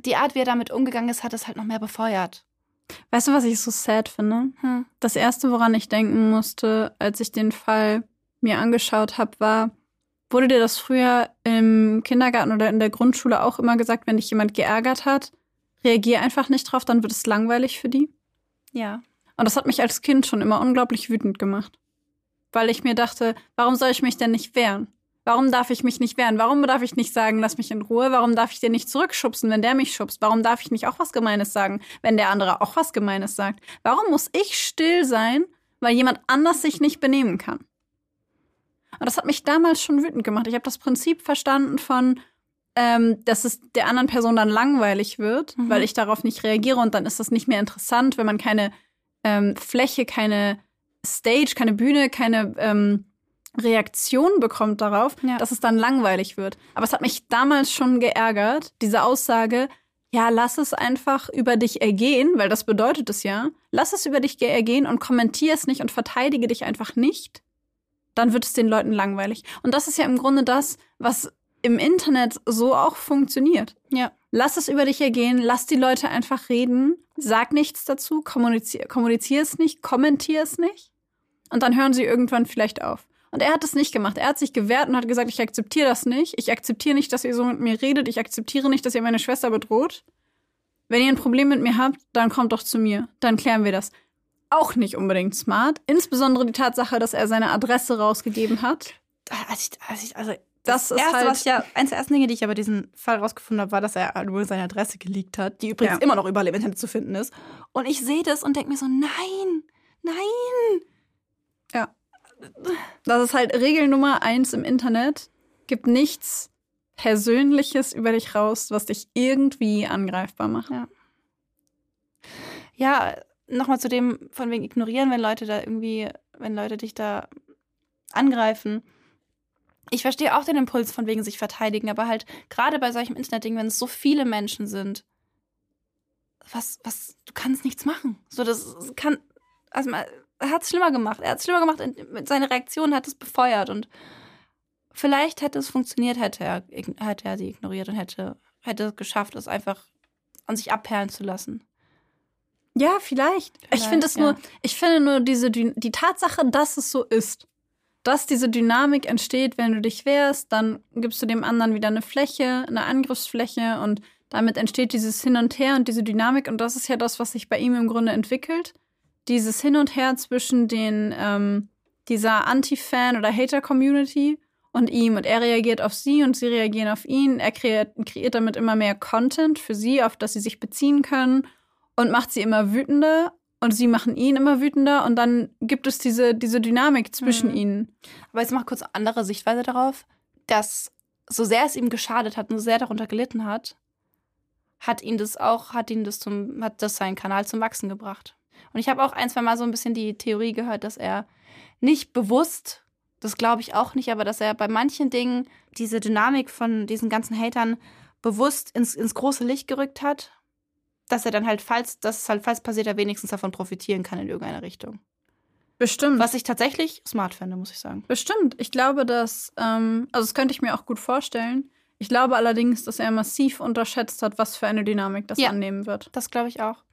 die Art, wie er damit umgegangen ist, hat es halt noch mehr befeuert. Weißt du, was ich so sad finde? Hm. Das erste, woran ich denken musste, als ich den Fall mir angeschaut habe, war, wurde dir das früher im Kindergarten oder in der Grundschule auch immer gesagt, wenn dich jemand geärgert hat, reagier einfach nicht drauf, dann wird es langweilig für die? Ja. Und das hat mich als Kind schon immer unglaublich wütend gemacht. Weil ich mir dachte, warum soll ich mich denn nicht wehren? Warum darf ich mich nicht wehren? Warum darf ich nicht sagen, lass mich in Ruhe? Warum darf ich dir nicht zurückschubsen, wenn der mich schubst? Warum darf ich nicht auch was Gemeines sagen, wenn der andere auch was Gemeines sagt? Warum muss ich still sein, weil jemand anders sich nicht benehmen kann? Und das hat mich damals schon wütend gemacht. Ich habe das Prinzip verstanden von, ähm, dass es der anderen Person dann langweilig wird, Mhm. weil ich darauf nicht reagiere und dann ist das nicht mehr interessant, wenn man keine ähm, Fläche, keine Stage, keine Bühne, keine ähm, Reaktion bekommt darauf, Ja. dass es dann langweilig wird. Aber es hat mich damals schon geärgert, diese Aussage, ja, lass es einfach über dich ergehen, weil das bedeutet es ja. Lass es über dich ge- ergehen und kommentier es nicht und verteidige dich einfach nicht. Dann wird es den Leuten langweilig. Und das ist ja im Grunde das, was im Internet so auch funktioniert. Ja. Lass es über dich ergehen, lass die Leute einfach reden, sag nichts dazu, kommunizier, kommunizier es nicht, kommentier es nicht. Und dann hören sie irgendwann vielleicht auf. Und er hat es nicht gemacht. Er hat sich gewehrt und hat gesagt, ich akzeptiere das nicht. Ich akzeptiere nicht, dass ihr so mit mir redet. Ich akzeptiere nicht, dass ihr meine Schwester bedroht. Wenn ihr ein Problem mit mir habt, dann kommt doch zu mir. Dann klären wir das. Auch nicht unbedingt smart. Insbesondere die Tatsache, dass er seine Adresse rausgegeben hat. Als ich, als ich, also Das das, ist erste, halt- was ich ja, eins der ersten Dinge, die ich aber diesen Fall rausgefunden habe, war, dass er nur seine Adresse geleakt hat, die übrigens Ja. immer noch überall im Internet zu finden ist. Und ich sehe das und denke mir so, nein, nein. Ja. Das ist halt Regel Nummer eins im Internet. Gib nichts Persönliches über dich raus, was dich irgendwie angreifbar macht. Ja. Ja, nochmal zu dem von wegen ignorieren, wenn Leute da irgendwie, wenn Leute dich da angreifen. Ich verstehe auch den Impuls von wegen sich verteidigen, aber halt gerade bei solchem Internetding, wenn es so viele Menschen sind, was, was, du kannst nichts machen. So, das kann, also er hat es schlimmer gemacht. Er hat es schlimmer gemacht, seiner Reaktion hat es befeuert und vielleicht hätte es funktioniert, hätte er, hätte er sie ignoriert und hätte, hätte es geschafft, es einfach an sich abperlen zu lassen. Ja, vielleicht. ich Vielleicht, finde es ja. nur, ich finde nur diese Dyn die Tatsache, dass es so ist, dass diese Dynamik entsteht, wenn du dich wehrst, dann gibst du dem anderen wieder eine Fläche, eine Angriffsfläche und damit entsteht dieses Hin und Her und diese Dynamik und das ist ja das, was sich bei ihm im Grunde entwickelt. Dieses Hin und Her zwischen den ähm, dieser Anti-Fan oder Hater-Community und ihm und er reagiert auf sie und sie reagieren auf ihn. Er kreiert, kreiert damit immer mehr Content für sie, auf das sie sich beziehen können und macht sie immer wütender und sie machen ihn immer wütender und dann gibt es diese, diese Dynamik zwischen Mhm. ihnen. Aber jetzt mal kurz eine andere Sichtweise darauf, dass so sehr es ihm geschadet hat und so sehr er darunter gelitten hat, hat ihn das auch, hat ihn das zum, hat das seinen Kanal zum Wachsen gebracht. Und ich habe auch ein, zwei Mal so ein bisschen die Theorie gehört, dass er nicht bewusst, das glaube ich auch nicht, aber dass er bei manchen Dingen diese Dynamik von diesen ganzen Hatern bewusst ins, ins große Licht gerückt hat, dass er dann halt, falls das halt falls passiert, er wenigstens davon profitieren kann in irgendeiner Richtung. Bestimmt. Was ich tatsächlich smart finde, muss ich sagen. Bestimmt. Ich glaube, dass, ähm, also das könnte ich mir auch gut vorstellen. Ich glaube allerdings, dass er massiv unterschätzt hat, was für eine Dynamik das Ja. annehmen wird. Das glaube ich auch.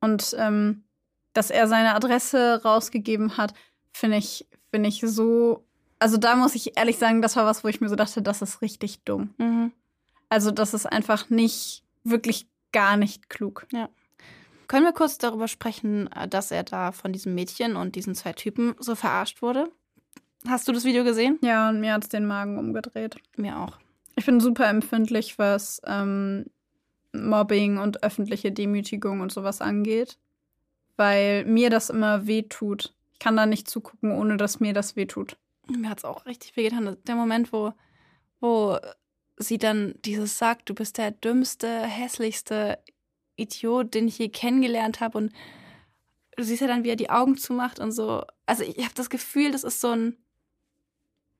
Und ähm, dass er seine Adresse rausgegeben hat, finde ich, finde ich so. Also da muss ich ehrlich sagen, das war was, wo ich mir so dachte, das ist richtig dumm. Mhm. Also das ist einfach nicht, wirklich gar nicht klug. Können wir kurz darüber sprechen, äh, dass er da von diesem Mädchen und diesen zwei Typen so verarscht wurde? Hast du das Video gesehen? Ja, und mir hat's den Magen umgedreht. Mir auch. Ich bin super empfindlich, was ähm, Mobbing und öffentliche Demütigung und sowas angeht, weil mir das immer wehtut. Ich kann da nicht zugucken, ohne dass mir das wehtut. Mir hat es auch richtig wehgetan. Der Moment, wo, wo sie dann dieses sagt, du bist der dümmste, hässlichste Idiot, den ich je kennengelernt habe. Und du siehst ja dann, wie er die Augen zumacht und so. Also ich habe das Gefühl, das ist so ein,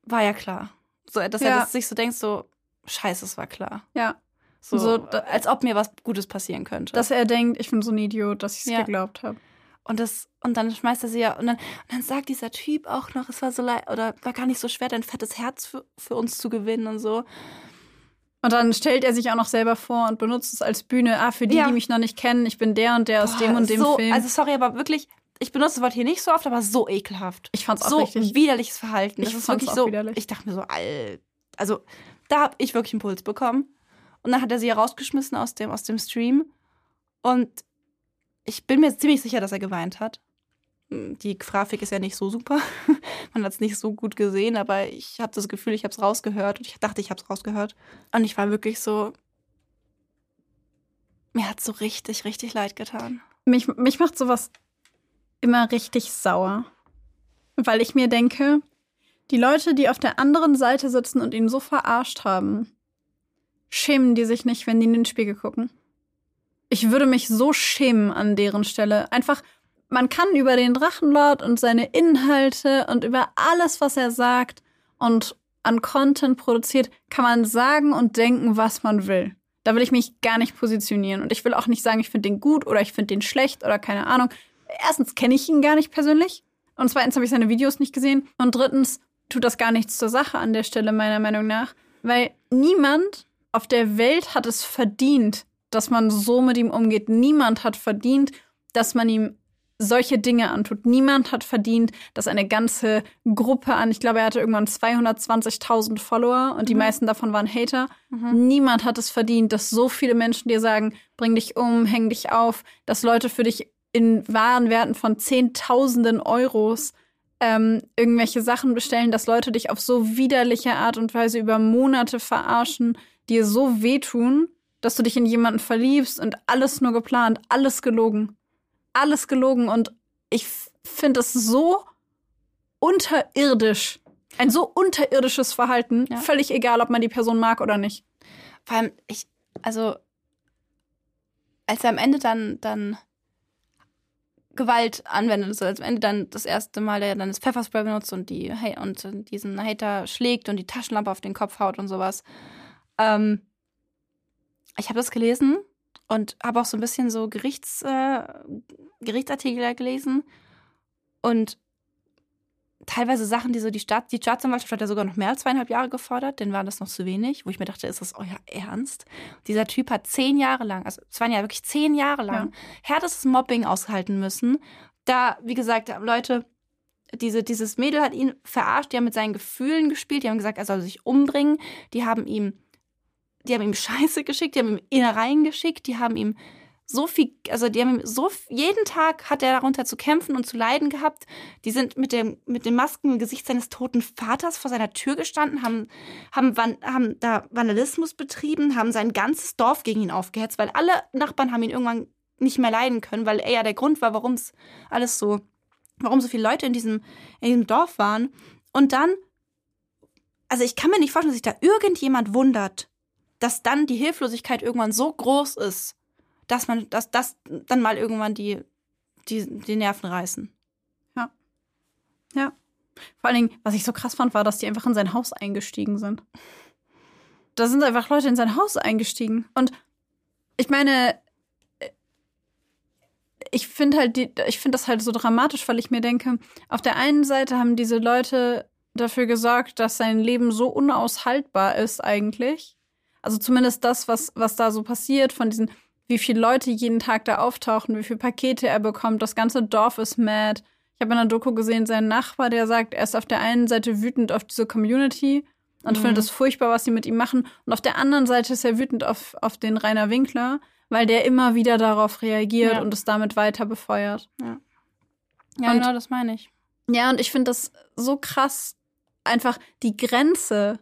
war ja klar. So, dass er Ja. das sich so denkt, so, scheiße, es war klar. Ja, So, So, da- als ob mir was Gutes passieren könnte. dass er denkt, ich bin so ein Idiot, dass ich es Ja. geglaubt habe. Und das, und dann schmeißt er sie ja, und dann, und dann sagt dieser Typ auch noch, es war so leid, oder war gar nicht so schwer, dein fettes Herz für, für uns zu gewinnen und so. Und dann stellt er sich auch noch selber vor und benutzt es als Bühne. Ah, für die, Ja. die mich noch nicht kennen, ich bin der und der aus Boah, dem und dem so, Film. Also sorry, aber wirklich, ich benutze das Wort hier nicht so oft, aber so ekelhaft. ich fand's auch so richtig. widerliches Verhalten. Ich Das ist wirklich so. widerlich. Ich dachte mir so, all, also da habe ich wirklich einen Puls bekommen. Und dann hat er sie ja rausgeschmissen aus dem, aus dem Stream. Und ich bin mir ziemlich sicher, dass er geweint hat. Die Grafik ist ja nicht so super. Man hat es nicht so gut gesehen, aber ich habe das Gefühl, ich habe es rausgehört und ich dachte, ich habe es rausgehört. Und ich war wirklich so. Mir hat so richtig, richtig leid getan. Mich, mich macht sowas immer richtig sauer. Weil ich mir denke, die Leute, die auf der anderen Seite sitzen und ihn so verarscht haben, schämen die sich nicht, wenn die in den Spiegel gucken. Ich würde mich so schämen an deren Stelle. Einfach, man kann über den Drachenlord und seine Inhalte und über alles, was er sagt und an Content produziert, kann man sagen und denken, was man will. Da will ich mich gar nicht positionieren. Und ich will auch nicht sagen, ich finde den gut oder ich finde den schlecht oder keine Ahnung. Erstens kenne ich ihn gar nicht persönlich. Und zweitens habe ich seine Videos nicht gesehen. Und drittens tut das gar nichts zur Sache an der Stelle, meiner Meinung nach. Weil niemand auf der Welt hat es verdient, dass man so mit ihm umgeht. Niemand hat verdient, dass man ihm solche Dinge antut. Niemand hat verdient, dass eine ganze Gruppe an, ich glaube, er hatte irgendwann 220.000 Follower und die Mhm. meisten davon waren Hater. Mhm. Niemand hat es verdient, dass so viele Menschen dir sagen, bring dich um, häng dich auf, dass Leute für dich in wahren Werten von Zehntausenden Euros ähm, irgendwelche Sachen bestellen, dass Leute dich auf so widerliche Art und Weise über Monate verarschen, dir so wehtun, dass du dich in jemanden verliebst und alles nur geplant, alles gelogen. Alles gelogen und ich finde es so unterirdisch. Ein so unterirdisches Verhalten, Ja. völlig egal, ob man die Person mag oder nicht. Vor allem, ich, also, als er am Ende dann, dann Gewalt anwendet, also als am Ende dann das erste Mal, der dann das Pfefferspray benutzt und die und diesen Hater schlägt und die Taschenlampe auf den Kopf haut und sowas. Ähm, ich habe das gelesen und habe auch so ein bisschen so Gerichts, äh, Gerichtsartikel gelesen und teilweise Sachen, die so die Staat, die Staatsanwaltschaft hat ja sogar noch mehr als zweieinhalb Jahre gefordert, denn war das noch zu wenig, wo ich mir dachte, ist das euer Ernst? Dieser Typ hat zehn Jahre lang, also es waren ja wirklich zehn Jahre lang, härtestes Mobbing aushalten müssen. Da, wie gesagt, Leute, diese, dieses Mädel hat ihn verarscht, die haben mit seinen Gefühlen gespielt, die haben gesagt, er soll sich umbringen, die haben ihm, die haben ihm Scheiße geschickt, die haben ihm Innereien geschickt, die haben ihm so viel, also die haben ihm so, jeden Tag hat er darunter zu kämpfen und zu leiden gehabt. Die sind mit dem, mit dem Masken im Gesicht seines toten Vaters vor seiner Tür gestanden, haben, haben, haben da Vandalismus betrieben, haben sein ganzes Dorf gegen ihn aufgehetzt, weil alle Nachbarn haben ihn irgendwann nicht mehr leiden können, weil er ja der Grund war, warum es alles so, warum so viele Leute in diesem, in diesem Dorf waren. Und dann, also ich kann mir nicht vorstellen, dass sich da irgendjemand wundert, dass dann die Hilflosigkeit irgendwann so groß ist, dass man, dass das dann mal irgendwann die, die, die Nerven reißen. Ja. Vor allen Dingen, was ich so krass fand, war, dass die einfach in sein Haus eingestiegen sind. da sind einfach Leute in sein Haus eingestiegen. Und ich meine, ich finde halt, die, ich finde das halt so dramatisch, weil ich mir denke, auf der einen Seite haben diese Leute dafür gesorgt, dass sein Leben so unaushaltbar ist eigentlich. Also zumindest das, was, was da so passiert, von diesen, wie viele Leute jeden Tag da auftauchen, wie viele Pakete er bekommt, das ganze Dorf ist mad. Ich habe in einer Doku gesehen, sein Nachbar, der sagt, er ist auf der einen Seite wütend auf diese Community und mhm. findet es furchtbar, was sie mit ihm machen. Und auf der anderen Seite ist er wütend auf, auf den Rainer Winkler, weil der immer wieder darauf reagiert ja. und es damit weiter befeuert. Ja, ja und, genau, das meine ich. Ja, und ich finde das so krass, einfach die Grenze.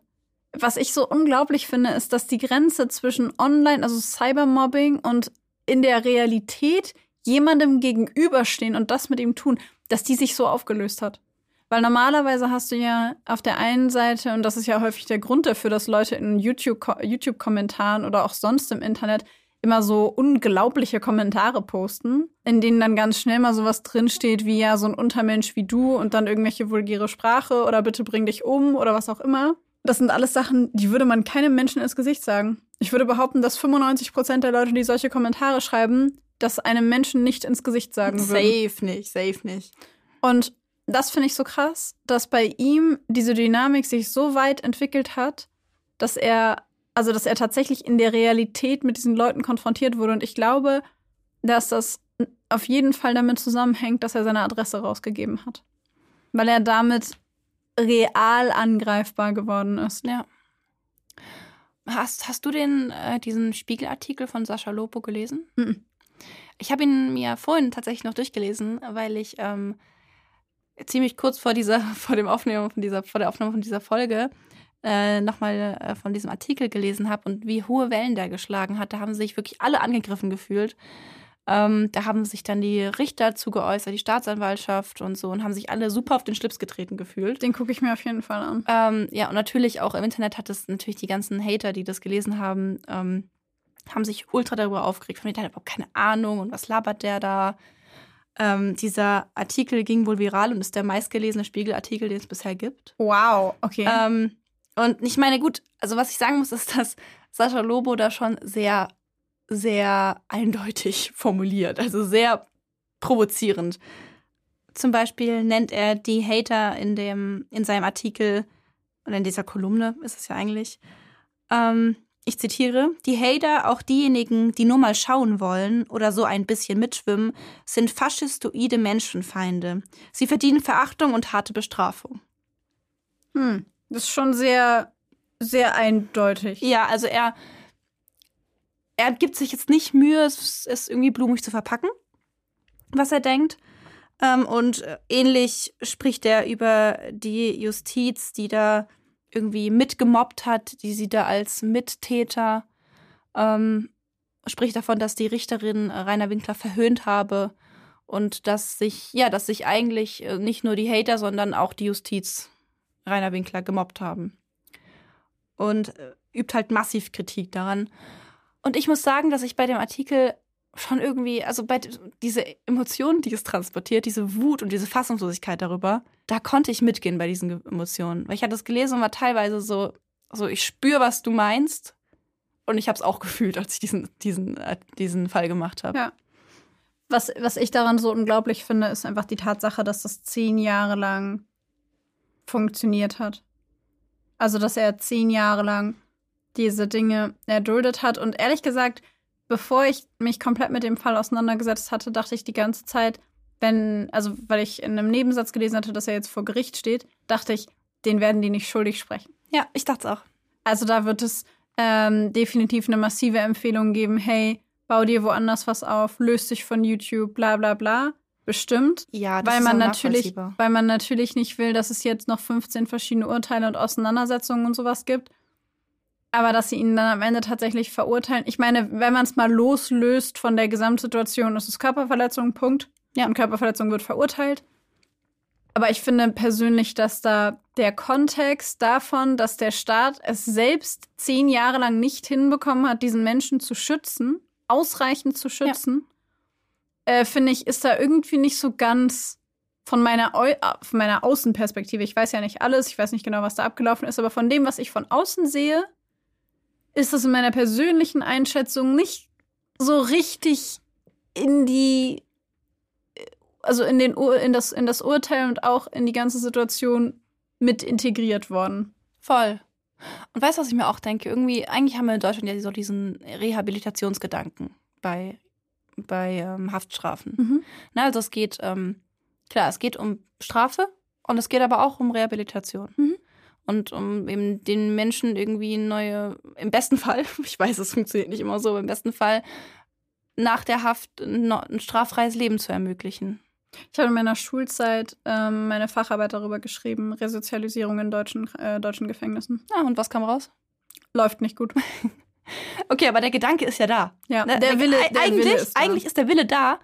Was ich so unglaublich finde, ist, dass die Grenze zwischen Online, also Cybermobbing und in der Realität jemandem gegenüberstehen und das mit ihm tun, dass die sich so aufgelöst hat. Weil normalerweise hast du ja auf der einen Seite, und das ist ja häufig der Grund dafür, dass Leute in YouTube-Kommentaren oder auch sonst im Internet immer so unglaubliche Kommentare posten, in denen dann ganz schnell mal sowas drinsteht wie ja so ein Untermensch wie du und dann irgendwelche vulgäre Sprache oder bitte bring dich um oder was auch immer. Das sind alles Sachen, die würde man keinem Menschen ins Gesicht sagen. Ich würde behaupten, dass 95 Prozent der Leute, die solche Kommentare schreiben, das einem Menschen nicht ins Gesicht sagen würden. Safe nicht, safe nicht. Und das finde ich so krass, dass bei ihm diese Dynamik sich so weit entwickelt hat, dass er also dass er tatsächlich in der Realität mit diesen Leuten konfrontiert wurde. Und ich glaube, dass das auf jeden Fall damit zusammenhängt, dass er seine Adresse rausgegeben hat. Weil er damit real angreifbar geworden ist. Ja. Hast, hast du den, äh, diesen Spiegelartikel von Sascha Lopo gelesen? Mhm. Ich habe ihn mir vorhin tatsächlich noch durchgelesen, weil ich ähm, ziemlich kurz vor dieser, vor dem Aufnehmen von dieser, vor der Aufnahme von dieser Folge äh, nochmal äh, von diesem Artikel gelesen habe und wie hohe Wellen der geschlagen hat. Da haben sich wirklich alle angegriffen gefühlt. Ähm, da haben sich dann die Richter zu geäußert, die Staatsanwaltschaft und so und haben sich alle super auf den Schlips getreten gefühlt. Den gucke ich mir auf jeden Fall an. Ähm, ja, und natürlich auch im Internet hat es natürlich die ganzen Hater, die das gelesen haben, ähm, haben sich ultra darüber aufgeregt. Von denen hat überhaupt keine Ahnung und was labert der da. Ähm, dieser Artikel ging wohl viral und ist der meistgelesene Spiegelartikel, den es bisher gibt. Wow, okay. Ähm, und ich meine, gut, also was ich sagen muss, ist, dass Sascha Lobo da schon sehr, sehr eindeutig formuliert, also sehr provozierend. Zum Beispiel nennt er die Hater in, dem, in seinem Artikel und in dieser Kolumne ist es ja eigentlich. Ähm, ich zitiere, die Hater, auch diejenigen, die nur mal schauen wollen oder so ein bisschen mitschwimmen, sind faschistoide Menschenfeinde. Sie verdienen Verachtung und harte Bestrafung. Hm. Das ist schon sehr, sehr eindeutig. Ja, also er, er gibt sich jetzt nicht Mühe, es, es irgendwie blumig zu verpacken, was er denkt. Ähm, und ähnlich spricht er über die Justiz, die da irgendwie mitgemobbt hat, die sie da als Mittäter ähm, spricht davon, dass die Richterin Rainer Winkler verhöhnt habe und dass sich, ja, dass sich eigentlich äh, nicht nur die Hater, sondern auch die Justiz Rainer Winkler gemobbt haben. Und äh, übt halt massiv Kritik daran. Und ich muss sagen, dass ich bei dem Artikel schon irgendwie, also bei diese Emotionen, die es transportiert, diese Wut und diese Fassungslosigkeit darüber, da konnte ich mitgehen bei diesen Emotionen. Weil ich hatte es gelesen und war teilweise so, so ich spüre, was du meinst. Und ich habe es auch gefühlt, als ich diesen, diesen, äh, diesen Fall gemacht habe. Ja. Was, was ich daran so unglaublich finde, ist einfach die Tatsache, dass das zehn Jahre lang funktioniert hat. Also, dass er zehn Jahre lang diese Dinge erduldet hat. Und ehrlich gesagt, bevor ich mich komplett mit dem Fall auseinandergesetzt hatte, dachte ich die ganze Zeit, wenn, also weil ich in einem Nebensatz gelesen hatte, dass er jetzt vor Gericht steht, dachte ich, den werden die nicht schuldig sprechen. Ja, ich dachte es auch. Also da wird es ähm, definitiv eine massive Empfehlung geben, hey, bau dir woanders was auf, löst dich von YouTube, bla bla bla bestimmt. Ja, das weil man natürlich, weil man natürlich nicht will, dass es jetzt noch 15 verschiedene Urteile und Auseinandersetzungen und sowas gibt. Aber dass sie ihn dann am Ende tatsächlich verurteilen. Ich meine, wenn man es mal loslöst von der Gesamtsituation, ist es Körperverletzung, Punkt. Ja. Und Körperverletzung wird verurteilt. Aber ich finde persönlich, dass da der Kontext davon, dass der Staat es selbst zehn Jahre lang nicht hinbekommen hat, diesen Menschen zu schützen, ausreichend zu schützen, äh, finde ich, ist da irgendwie nicht so ganz von meiner, Eu von meiner Außenperspektive. Ich weiß ja nicht alles, ich weiß nicht genau, was da abgelaufen ist, aber von dem, was ich von außen sehe, ist das in meiner persönlichen Einschätzung nicht so richtig in die, also in, den, Ur- in, das, in das Urteil und auch in die ganze Situation mit integriert worden. Voll. Und weißt du, was ich mir auch denke? Irgendwie, eigentlich haben wir in Deutschland ja so diesen Rehabilitationsgedanken bei, bei ähm, Haftstrafen. Mhm. Na, also es geht, ähm, klar, es geht um Strafe und es geht aber auch um Rehabilitation. Mhm. Und um eben den Menschen irgendwie neue, im besten Fall, ich weiß, es funktioniert nicht immer so, aber im besten Fall nach der Haft ein, straffreies Leben zu ermöglichen. Ich habe in meiner Schulzeit ähm, meine Facharbeit darüber geschrieben, Resozialisierung in deutschen, äh, deutschen Gefängnissen. Ja, und was kam raus? Läuft nicht gut. Okay, aber der Gedanke ist ja da. Ja, Ne, der Wille, Eig- der eigentlich, Wille ist da. eigentlich ist der Wille da.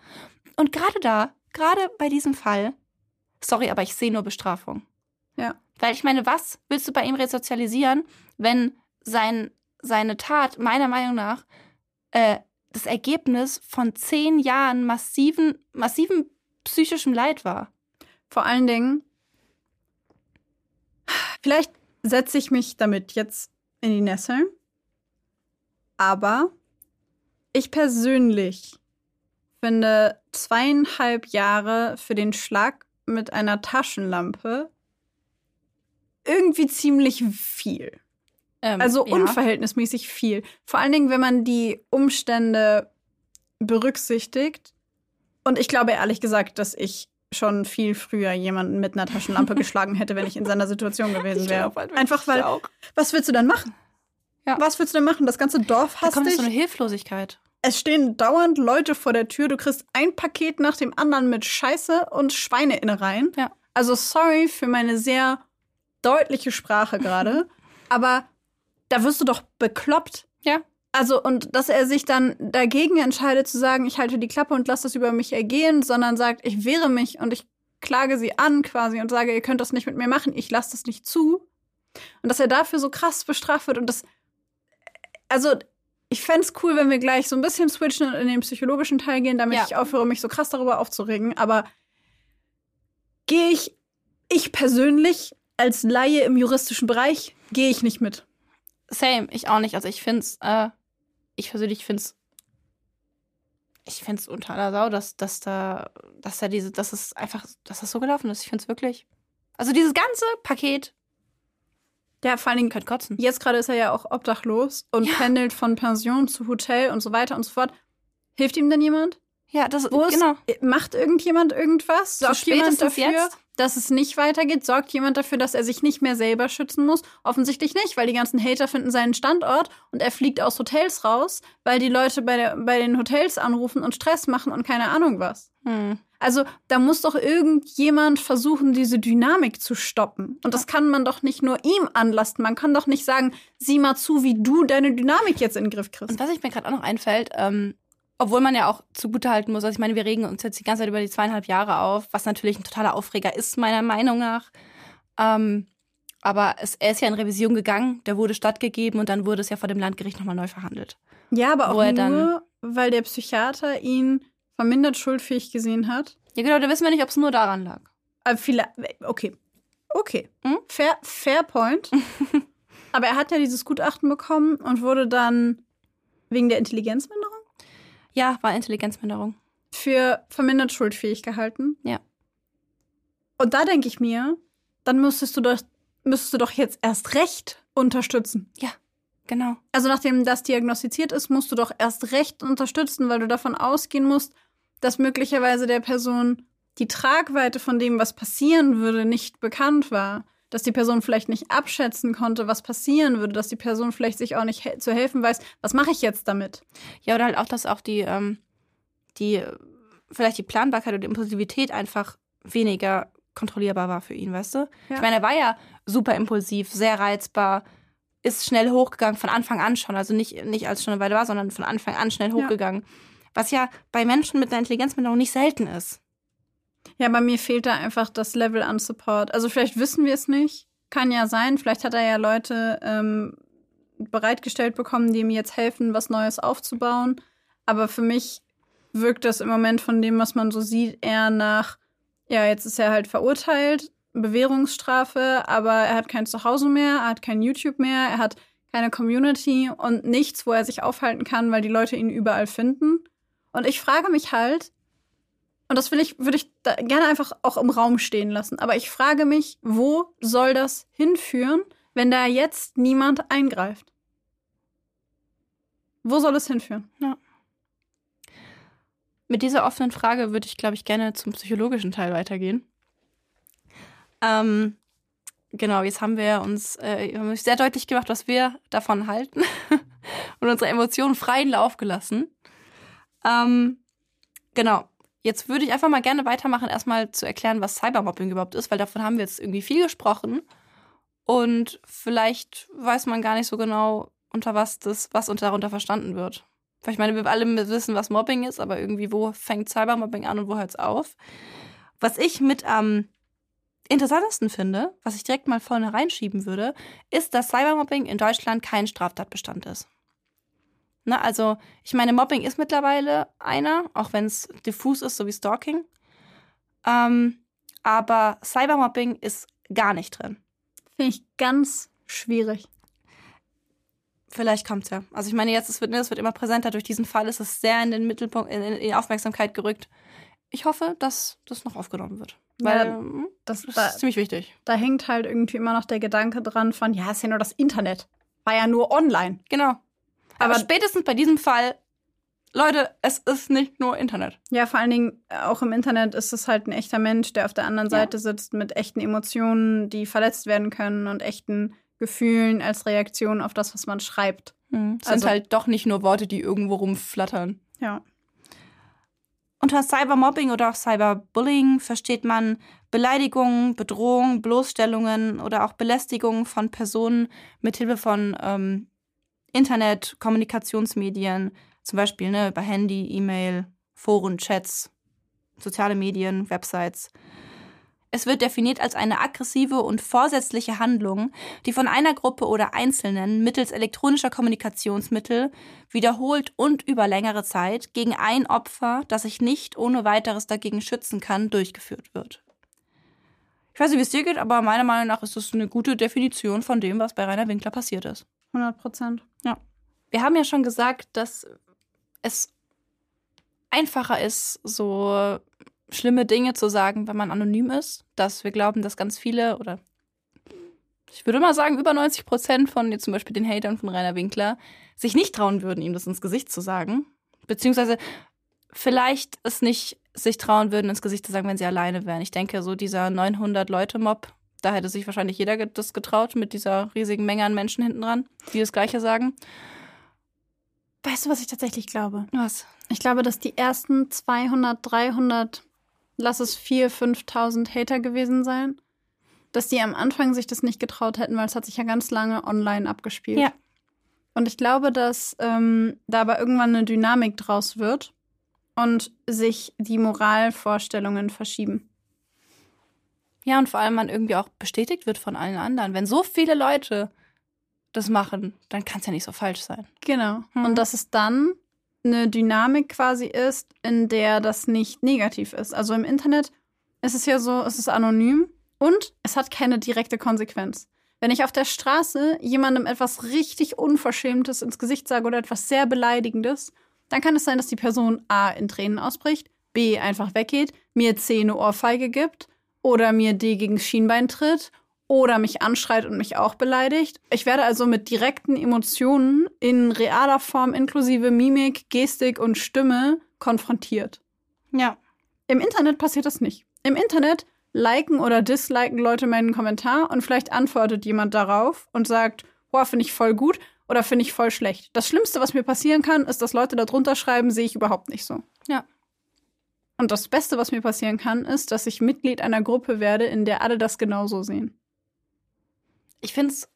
Und gerade da, gerade bei diesem Fall, sorry, aber ich sehe nur Bestrafung. Ja. Weil ich meine, was willst du bei ihm resozialisieren, wenn sein, seine Tat meiner Meinung nach äh, das Ergebnis von zehn Jahren massiven, massiven psychischem Leid war? Vor allen Dingen, vielleicht setze ich mich damit jetzt in die Nesseln, aber ich persönlich finde zweieinhalb Jahre für den Schlag mit einer Taschenlampe irgendwie ziemlich viel. Ähm, Also ja. unverhältnismäßig viel. Vor allen Dingen, wenn man die Umstände berücksichtigt. Und ich glaube ehrlich gesagt, dass ich schon viel früher jemanden mit einer Taschenlampe geschlagen hätte, wenn ich in seiner Situation gewesen wäre. halt Einfach weil, auch. was willst du dann machen? Ja. Was willst du denn machen? Das ganze Dorf Da hasst kommt dich. so eine Hilflosigkeit. es stehen dauernd Leute vor der Tür. Du kriegst ein Paket nach dem anderen mit Scheiße und Schweineinnereien. Ja. Also sorry für meine sehr deutliche Sprache gerade, aber da wirst du doch bekloppt. Ja. Also, und dass er sich dann dagegen entscheidet zu sagen, ich halte die Klappe und lasse das über mich ergehen, sondern sagt, ich wehre mich und ich klage sie an quasi und sage, ihr könnt das nicht mit mir machen, ich lasse das nicht zu. Und dass er dafür so krass bestraft wird und das, also ich fände es cool, wenn wir gleich so ein bisschen switchen und in den psychologischen Teil gehen, damit Ja. ich aufhöre, mich so krass darüber aufzuregen. Aber gehe ich, ich persönlich als Laie im juristischen Bereich, gehe ich nicht mit. Same, ich auch nicht. Also ich find's, äh, ich persönlich find's, ich find's unter aller Sau, dass, dass da, dass da diese, dass es einfach, dass das so gelaufen ist. Ich find's wirklich. Also dieses ganze Paket, Ja, vor allen Dingen, könnt kotzen. jetzt gerade ist er ja auch obdachlos und Ja. pendelt von Pension zu Hotel und so weiter und so fort. Hilft ihm denn jemand? Ja, das Wo ist, genau. Macht irgendjemand irgendwas? So Sorgt jemand spätestens dafür, jetzt? dass es nicht weitergeht? Sorgt jemand dafür, dass er sich nicht mehr selber schützen muss? Offensichtlich nicht, weil die ganzen Hater finden seinen Standort und er fliegt aus Hotels raus, weil die Leute bei, der, bei den Hotels anrufen und Stress machen und keine Ahnung was. Hm. Also da muss doch irgendjemand versuchen, diese Dynamik zu stoppen. Und das kann man doch nicht nur ihm anlasten. Man kann doch nicht sagen, sieh mal zu, wie du deine Dynamik jetzt in den Griff kriegst. Und was ich mir gerade auch noch einfällt, ähm, obwohl man ja auch zugutehalten muss, also ich meine, wir regen uns jetzt die ganze Zeit über die zweieinhalb Jahre auf, was natürlich ein totaler Aufreger ist, meiner Meinung nach. Ähm, aber es, er ist ja in Revision gegangen, der wurde stattgegeben und dann wurde es ja vor dem Landgericht nochmal neu verhandelt. Ja, aber auch nur, weil der Psychiater ihn vermindert schuldfähig gesehen hat. Ja, genau, da wissen wir nicht, ob es nur daran lag. Aber viele, okay. Okay. Hm? Fair, fair point. aber er hat ja dieses Gutachten bekommen und wurde dann wegen der Intelligenzminderung Ja, war Intelligenzminderung. für vermindert schuldfähig gehalten. Ja. Und da denke ich mir, dann müsstest du doch, müsstest du doch jetzt erst recht unterstützen. Genau. Also nachdem das diagnostiziert ist, musst du doch erst recht unterstützen, weil du davon ausgehen musst, dass möglicherweise der Person die Tragweite von dem, was passieren würde, nicht bekannt war. Dass die Person vielleicht nicht abschätzen konnte, was passieren würde, dass die Person vielleicht sich auch nicht he zu helfen weiß, was mache ich jetzt damit? Ja, oder halt auch, dass auch die, ähm, die, vielleicht die Planbarkeit oder die Impulsivität einfach weniger kontrollierbar war für ihn, weißt du? Ja. Ich meine, er war ja super impulsiv, sehr reizbar, ist schnell hochgegangen, von Anfang an schon. Also nicht, nicht als schon eine Weile war, sondern von Anfang an schnell hochgegangen. Was ja bei Menschen mit einer Intelligenzminderung nicht selten ist. Ja, bei mir fehlt da einfach das Level an Support. Also vielleicht wissen wir es nicht. Kann ja sein. Vielleicht hat er ja Leute ähm, bereitgestellt bekommen, die ihm jetzt helfen, was Neues aufzubauen. Aber für mich wirkt das im Moment von dem, was man so sieht, eher nach, ja, jetzt ist er halt verurteilt, Bewährungsstrafe, aber er hat kein Zuhause mehr, er hat kein YouTube mehr, er hat keine Community und nichts, wo er sich aufhalten kann, weil die Leute ihn überall finden. Und ich frage mich halt, und das will ich, würde ich gerne einfach auch im Raum stehen lassen, aber ich frage mich, wo soll das hinführen, wenn da jetzt niemand eingreift? Wo soll es hinführen? Ja. Mit dieser offenen Frage würde ich, glaube ich, gerne zum psychologischen Teil weitergehen. Ähm, genau, jetzt haben wir uns äh, sehr deutlich gemacht, was wir davon halten und unsere Emotionen freien Lauf gelassen. Ähm, genau. Jetzt würde ich einfach mal gerne weitermachen, erstmal zu erklären, was Cybermobbing überhaupt ist, weil davon haben wir jetzt irgendwie viel gesprochen. Und vielleicht weiß man gar nicht so genau, unter was das, was unter darunter verstanden wird. Weil ich meine, wir alle wissen, was Mobbing ist, aber irgendwie, wo fängt Cybermobbing an und wo hört es auf? Was ich mit am interessantesten finde, was ich direkt mal vorne reinschieben würde, ist, dass Cybermobbing in Deutschland kein Straftatbestand ist. Ne, also, ich meine, Mobbing ist mittlerweile einer, auch wenn es diffus ist, so wie Stalking. Ähm, aber Cybermobbing ist gar nicht drin. Finde ich ganz schwierig. Vielleicht kommt es ja. Also ich meine, jetzt es wird, es wird immer präsenter. Durch diesen Fall ist es sehr in den Mittelpunkt, in, in die Aufmerksamkeit gerückt. Ich hoffe, dass das noch aufgenommen wird. Weil ja, das, das da, ist ziemlich wichtig. Da hängt halt irgendwie immer noch der Gedanke dran von, ja, ist ja nur das Internet. War ja nur online. Genau. Aber, Aber spätestens bei diesem Fall, Leute, es ist nicht nur Internet. Ja, vor allen Dingen auch im Internet ist es halt ein echter Mensch, der auf der anderen Seite ja. sitzt mit echten Emotionen, die verletzt werden können und echten Gefühlen als Reaktion auf das, was man schreibt. Mhm. Es also, sind halt doch nicht nur Worte, die irgendwo rumflattern. Ja. Unter Cybermobbing oder auch Cyberbullying versteht man Beleidigungen, Bedrohungen, Bloßstellungen oder auch Belästigungen von Personen mithilfe von ähm, Internet, Kommunikationsmedien, zum Beispiel ne, über Handy, E-Mail, Foren, Chats, soziale Medien, Websites. Es wird definiert als eine aggressive und vorsätzliche Handlung, die von einer Gruppe oder Einzelnen mittels elektronischer Kommunikationsmittel wiederholt und über längere Zeit gegen ein Opfer, das sich nicht ohne weiteres dagegen schützen kann, durchgeführt wird. Ich weiß nicht, wie es dir geht, aber meiner Meinung nach ist das eine gute Definition von dem, was bei Rainer Winkler passiert ist. 100 Prozent. Ja. Wir haben ja schon gesagt, dass es einfacher ist, so schlimme Dinge zu sagen, wenn man anonym ist. Dass wir glauben, dass ganz viele oder ich würde mal sagen, über 90 Prozent von jetzt zum Beispiel den Hatern von Rainer Winkler sich nicht trauen würden, ihm das ins Gesicht zu sagen. Beziehungsweise vielleicht es nicht sich trauen würden, ins Gesicht zu sagen, wenn sie alleine wären. Ich denke, so dieser 900-Leute-Mob, da hätte sich wahrscheinlich jeder das getraut mit dieser riesigen Menge an Menschen hinten dran, die das Gleiche sagen. Weißt du, was ich tatsächlich glaube? Was? Ich glaube, dass die ersten 200, 300 lass es 4.000, 5.000 Hater gewesen sein, dass die am Anfang sich das nicht getraut hätten, weil es hat sich ja ganz lange online abgespielt. Ja. Und ich glaube, dass ähm, da aber irgendwann eine Dynamik draus wird und sich die Moralvorstellungen verschieben. Ja, und vor allem man irgendwie auch bestätigt wird von allen anderen. Wenn so viele Leute das machen, dann kann es ja nicht so falsch sein. Genau. Mhm. Und dass es dann eine Dynamik quasi ist, in der das nicht negativ ist. Also im Internet ist es ja so, es ist anonym und es hat keine direkte Konsequenz. Wenn ich auf der Straße jemandem etwas richtig Unverschämtes ins Gesicht sage oder etwas sehr Beleidigendes, dann kann es sein, dass die Person A in Tränen ausbricht, B einfach weggeht, mir C eine Ohrfeige gibt oder mir D gegen Schienbein tritt oder mich anschreit und mich auch beleidigt. Ich werde also mit direkten Emotionen in realer Form inklusive Mimik, Gestik und Stimme konfrontiert. Ja. Im Internet passiert das nicht. Im Internet liken oder disliken Leute meinen Kommentar und vielleicht antwortet jemand darauf und sagt, boah, finde ich voll gut oder finde ich voll schlecht. Das Schlimmste, was mir passieren kann, ist, dass Leute darunter schreiben, sehe ich überhaupt nicht so. Ja. Und das Beste, was mir passieren kann, ist, dass ich Mitglied einer Gruppe werde, in der alle das genauso sehen ich finde es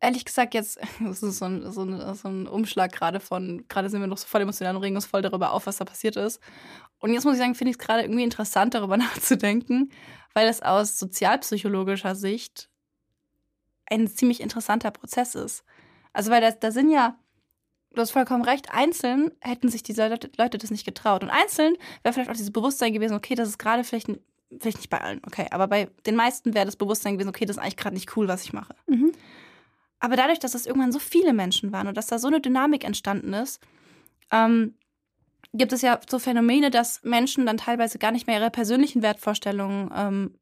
ehrlich gesagt jetzt, das ist so ein, so ein, so ein Umschlag gerade von, gerade sind wir noch so voll emotional und regen uns voll darüber auf, was da passiert ist. Und jetzt muss ich sagen, finde ich es gerade irgendwie interessant, darüber nachzudenken, weil es aus sozialpsychologischer Sicht ein ziemlich interessanter Prozess ist. Also, weil da, da sind ja, du hast vollkommen recht, einzeln hätten sich diese Leute das nicht getraut. Und einzeln wäre vielleicht auch dieses Bewusstsein gewesen, okay, das ist gerade vielleicht vielleicht nicht bei allen, okay, aber bei den meisten wäre das Bewusstsein gewesen, okay, das ist eigentlich gerade nicht cool, was ich mache. Mhm. Aber dadurch, dass es irgendwann so viele Menschen waren und dass da so eine Dynamik entstanden ist, ähm, gibt es ja so Phänomene, dass Menschen dann teilweise gar nicht mehr ihre persönlichen Wertvorstellungen, ähm,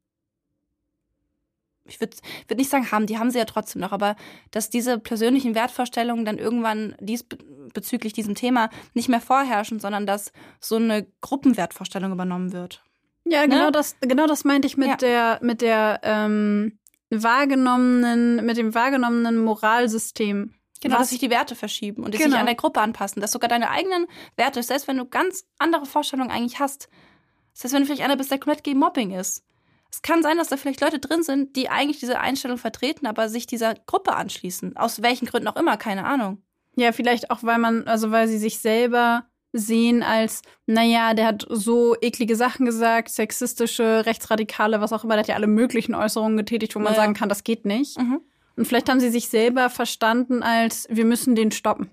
ich würde würd nicht sagen haben, die haben sie ja trotzdem noch, aber dass diese persönlichen Wertvorstellungen dann irgendwann dies bezüglich diesem Thema nicht mehr vorherrschen, sondern dass so eine Gruppenwertvorstellung übernommen wird. Ja, genau ne? das, genau das meinte ich mit ja. der, mit der ähm, wahrgenommenen, mit dem wahrgenommenen Moralsystem. Genau, dass sich die Werte verschieben und die genau. sich an der Gruppe anpassen, dass sogar deine eigenen Werte, selbst wenn du ganz andere Vorstellungen eigentlich hast, selbst wenn du vielleicht einer bist, der komplett gegen Mobbing ist. Es kann sein, dass da vielleicht Leute drin sind, die eigentlich diese Einstellung vertreten, aber sich dieser Gruppe anschließen. Aus welchen Gründen auch immer, keine Ahnung. Ja, vielleicht auch, weil man, also weil sie sich selber sehen als, naja, der hat so eklige Sachen gesagt, sexistische, rechtsradikale, was auch immer, der hat ja alle möglichen Äußerungen getätigt, wo man ja. sagen kann, das geht nicht. Mhm. Und vielleicht haben sie sich selber verstanden als, wir müssen den stoppen.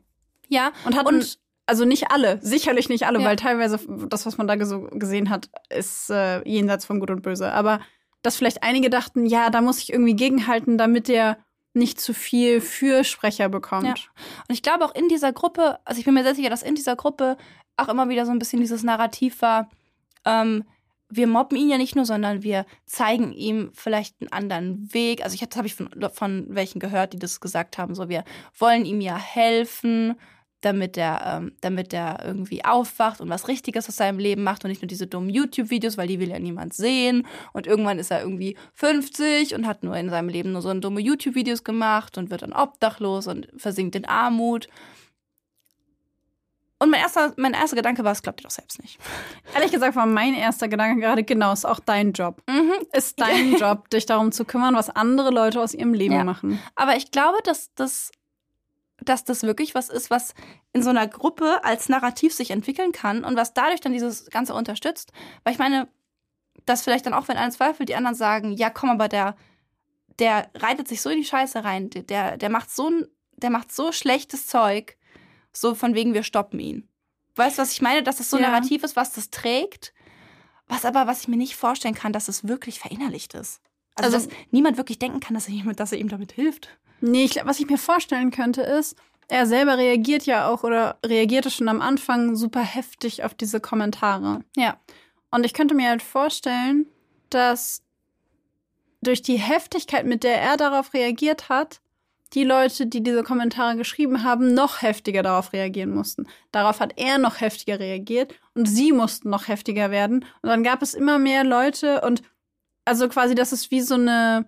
Ja. Und hatten, und also nicht alle, sicherlich nicht alle, ja. weil teilweise das, was man da so gesehen hat, ist äh, jenseits von Gut und Böse. Aber dass vielleicht einige dachten, ja, da muss ich irgendwie gegenhalten, damit der nicht zu viel Fürsprecher bekommt. Ja. Und ich glaube auch in dieser Gruppe, also ich bin mir sehr sicher, dass in dieser Gruppe auch immer wieder so ein bisschen dieses Narrativ war, ähm, wir mobben ihn ja nicht nur, sondern wir zeigen ihm vielleicht einen anderen Weg. Also ich habe ich von, von welchen gehört, die das gesagt haben, so wir wollen ihm ja helfen damit der, ähm, damit der irgendwie aufwacht und was Richtiges aus seinem Leben macht und nicht nur diese dummen YouTube-Videos, weil die will ja niemand sehen. Und irgendwann ist er irgendwie 50 und hat nur in seinem Leben nur so dumme YouTube-Videos gemacht und wird dann obdachlos und versinkt in Armut. Und mein erster, mein erster Gedanke war, es glaubt ihr doch selbst nicht. Ehrlich gesagt war mein erster Gedanke gerade, genau, ist auch dein Job. Mhm. Ist dein Job, dich darum zu kümmern, was andere Leute aus ihrem Leben ja. machen. Aber ich glaube, dass das dass das wirklich was ist, was in so einer Gruppe als Narrativ sich entwickeln kann und was dadurch dann dieses Ganze unterstützt. Weil ich meine, dass vielleicht dann auch, wenn einer zweifelt, die anderen sagen, ja komm, aber der, der reitet sich so in die Scheiße rein, der, der macht so der macht so schlechtes Zeug, so von wegen, wir stoppen ihn. Weißt du, was ich meine? Dass das so ein ja. Narrativ ist, was das trägt, was aber, was ich mir nicht vorstellen kann, dass es wirklich verinnerlicht ist. Also, also dass niemand wirklich denken kann, dass er, ihm, dass er ihm damit hilft. Nee, ich, was ich mir vorstellen könnte, ist, er selber reagiert ja auch oder reagierte schon am Anfang super heftig auf diese Kommentare. Ja. Und ich könnte mir halt vorstellen, dass durch die Heftigkeit, mit der er darauf reagiert hat, die Leute, die diese Kommentare geschrieben haben, noch heftiger darauf reagieren mussten. Darauf hat er noch heftiger reagiert und sie mussten noch heftiger werden. Und dann gab es immer mehr Leute und also quasi, das ist wie so eine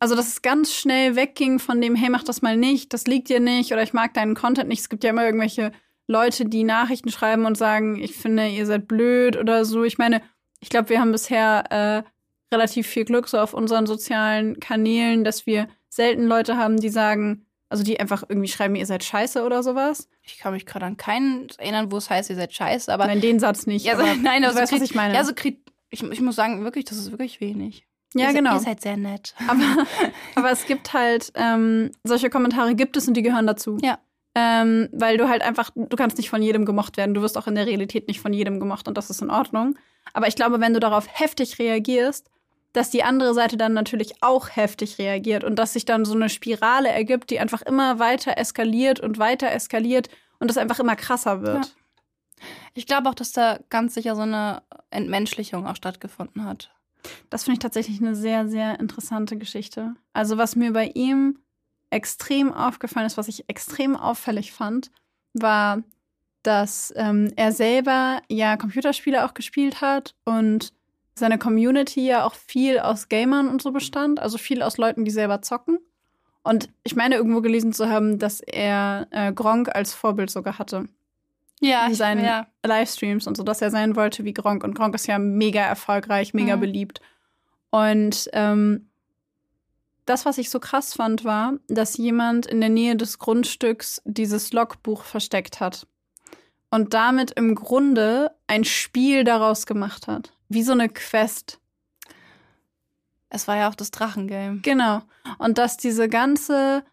also, dass es ganz schnell wegging von dem, hey, mach das mal nicht, das liegt dir nicht oder ich mag deinen Content nicht. Es gibt ja immer irgendwelche Leute, die Nachrichten schreiben und sagen, ich finde, ihr seid blöd oder so. Ich meine, ich glaube, wir haben bisher äh, relativ viel Glück so auf unseren sozialen Kanälen, dass wir selten Leute haben, die sagen, also die einfach irgendwie schreiben, ihr seid scheiße oder sowas. Ich kann mich gerade an keinen erinnern, wo es heißt, ihr seid scheiße, aber. Nein, den Satz nicht. Ja, so, nein, also, weißt, was ich meine. Ja, so ich, ich muss sagen, wirklich, das ist wirklich wenig. Ja, ihr genau. Ihr seid sehr nett. Aber, aber es gibt halt, ähm, solche Kommentare gibt es und die gehören dazu. Ja. Ähm, weil du halt einfach, du kannst nicht von jedem gemocht werden. Du wirst auch in der Realität nicht von jedem gemocht und das ist in Ordnung. Aber ich glaube, wenn du darauf heftig reagierst, dass die andere Seite dann natürlich auch heftig reagiert und dass sich dann so eine Spirale ergibt, die einfach immer weiter eskaliert und weiter eskaliert und es einfach immer krasser wird. Ja. Ich glaube auch, dass da ganz sicher so eine Entmenschlichung auch stattgefunden hat. Das finde ich tatsächlich eine sehr, sehr interessante Geschichte. Also was mir bei ihm extrem aufgefallen ist, was ich extrem auffällig fand, war, dass ähm, er selber ja Computerspiele auch gespielt hat und seine Community ja auch viel aus Gamern und so bestand, also viel aus Leuten, die selber zocken. Und ich meine irgendwo gelesen zu haben, dass er äh, Gronk als Vorbild sogar hatte ja, in seinen ja. Livestreams und so, dass er sein wollte wie Gronk. Und Gronk ist ja mega erfolgreich, mega mhm. beliebt. Und ähm, das, was ich so krass fand, war, dass jemand in der Nähe des Grundstücks dieses Logbuch versteckt hat. Und damit im Grunde ein Spiel daraus gemacht hat. Wie so eine Quest. Es war ja auch das Drachengame. Genau. Und dass diese ganze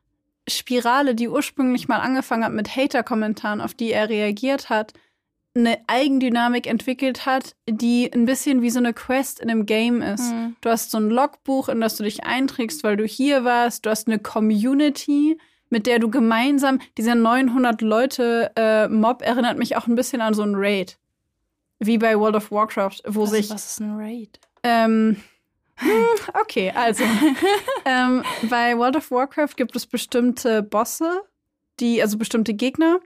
Spirale, die ursprünglich mal angefangen hat mit Hater-Kommentaren, auf die er reagiert hat, eine Eigendynamik entwickelt hat, die ein bisschen wie so eine Quest in einem Game ist. Mhm. Du hast so ein Logbuch, in das du dich einträgst, weil du hier warst. Du hast eine Community, mit der du gemeinsam, dieser 900 Leute äh, Mob erinnert mich auch ein bisschen an so ein Raid. Wie bei World of Warcraft, wo was, sich. was ist ein Raid? Ähm, hm, okay, also. ähm, bei World of Warcraft gibt es bestimmte Bosse, die, also bestimmte Gegner,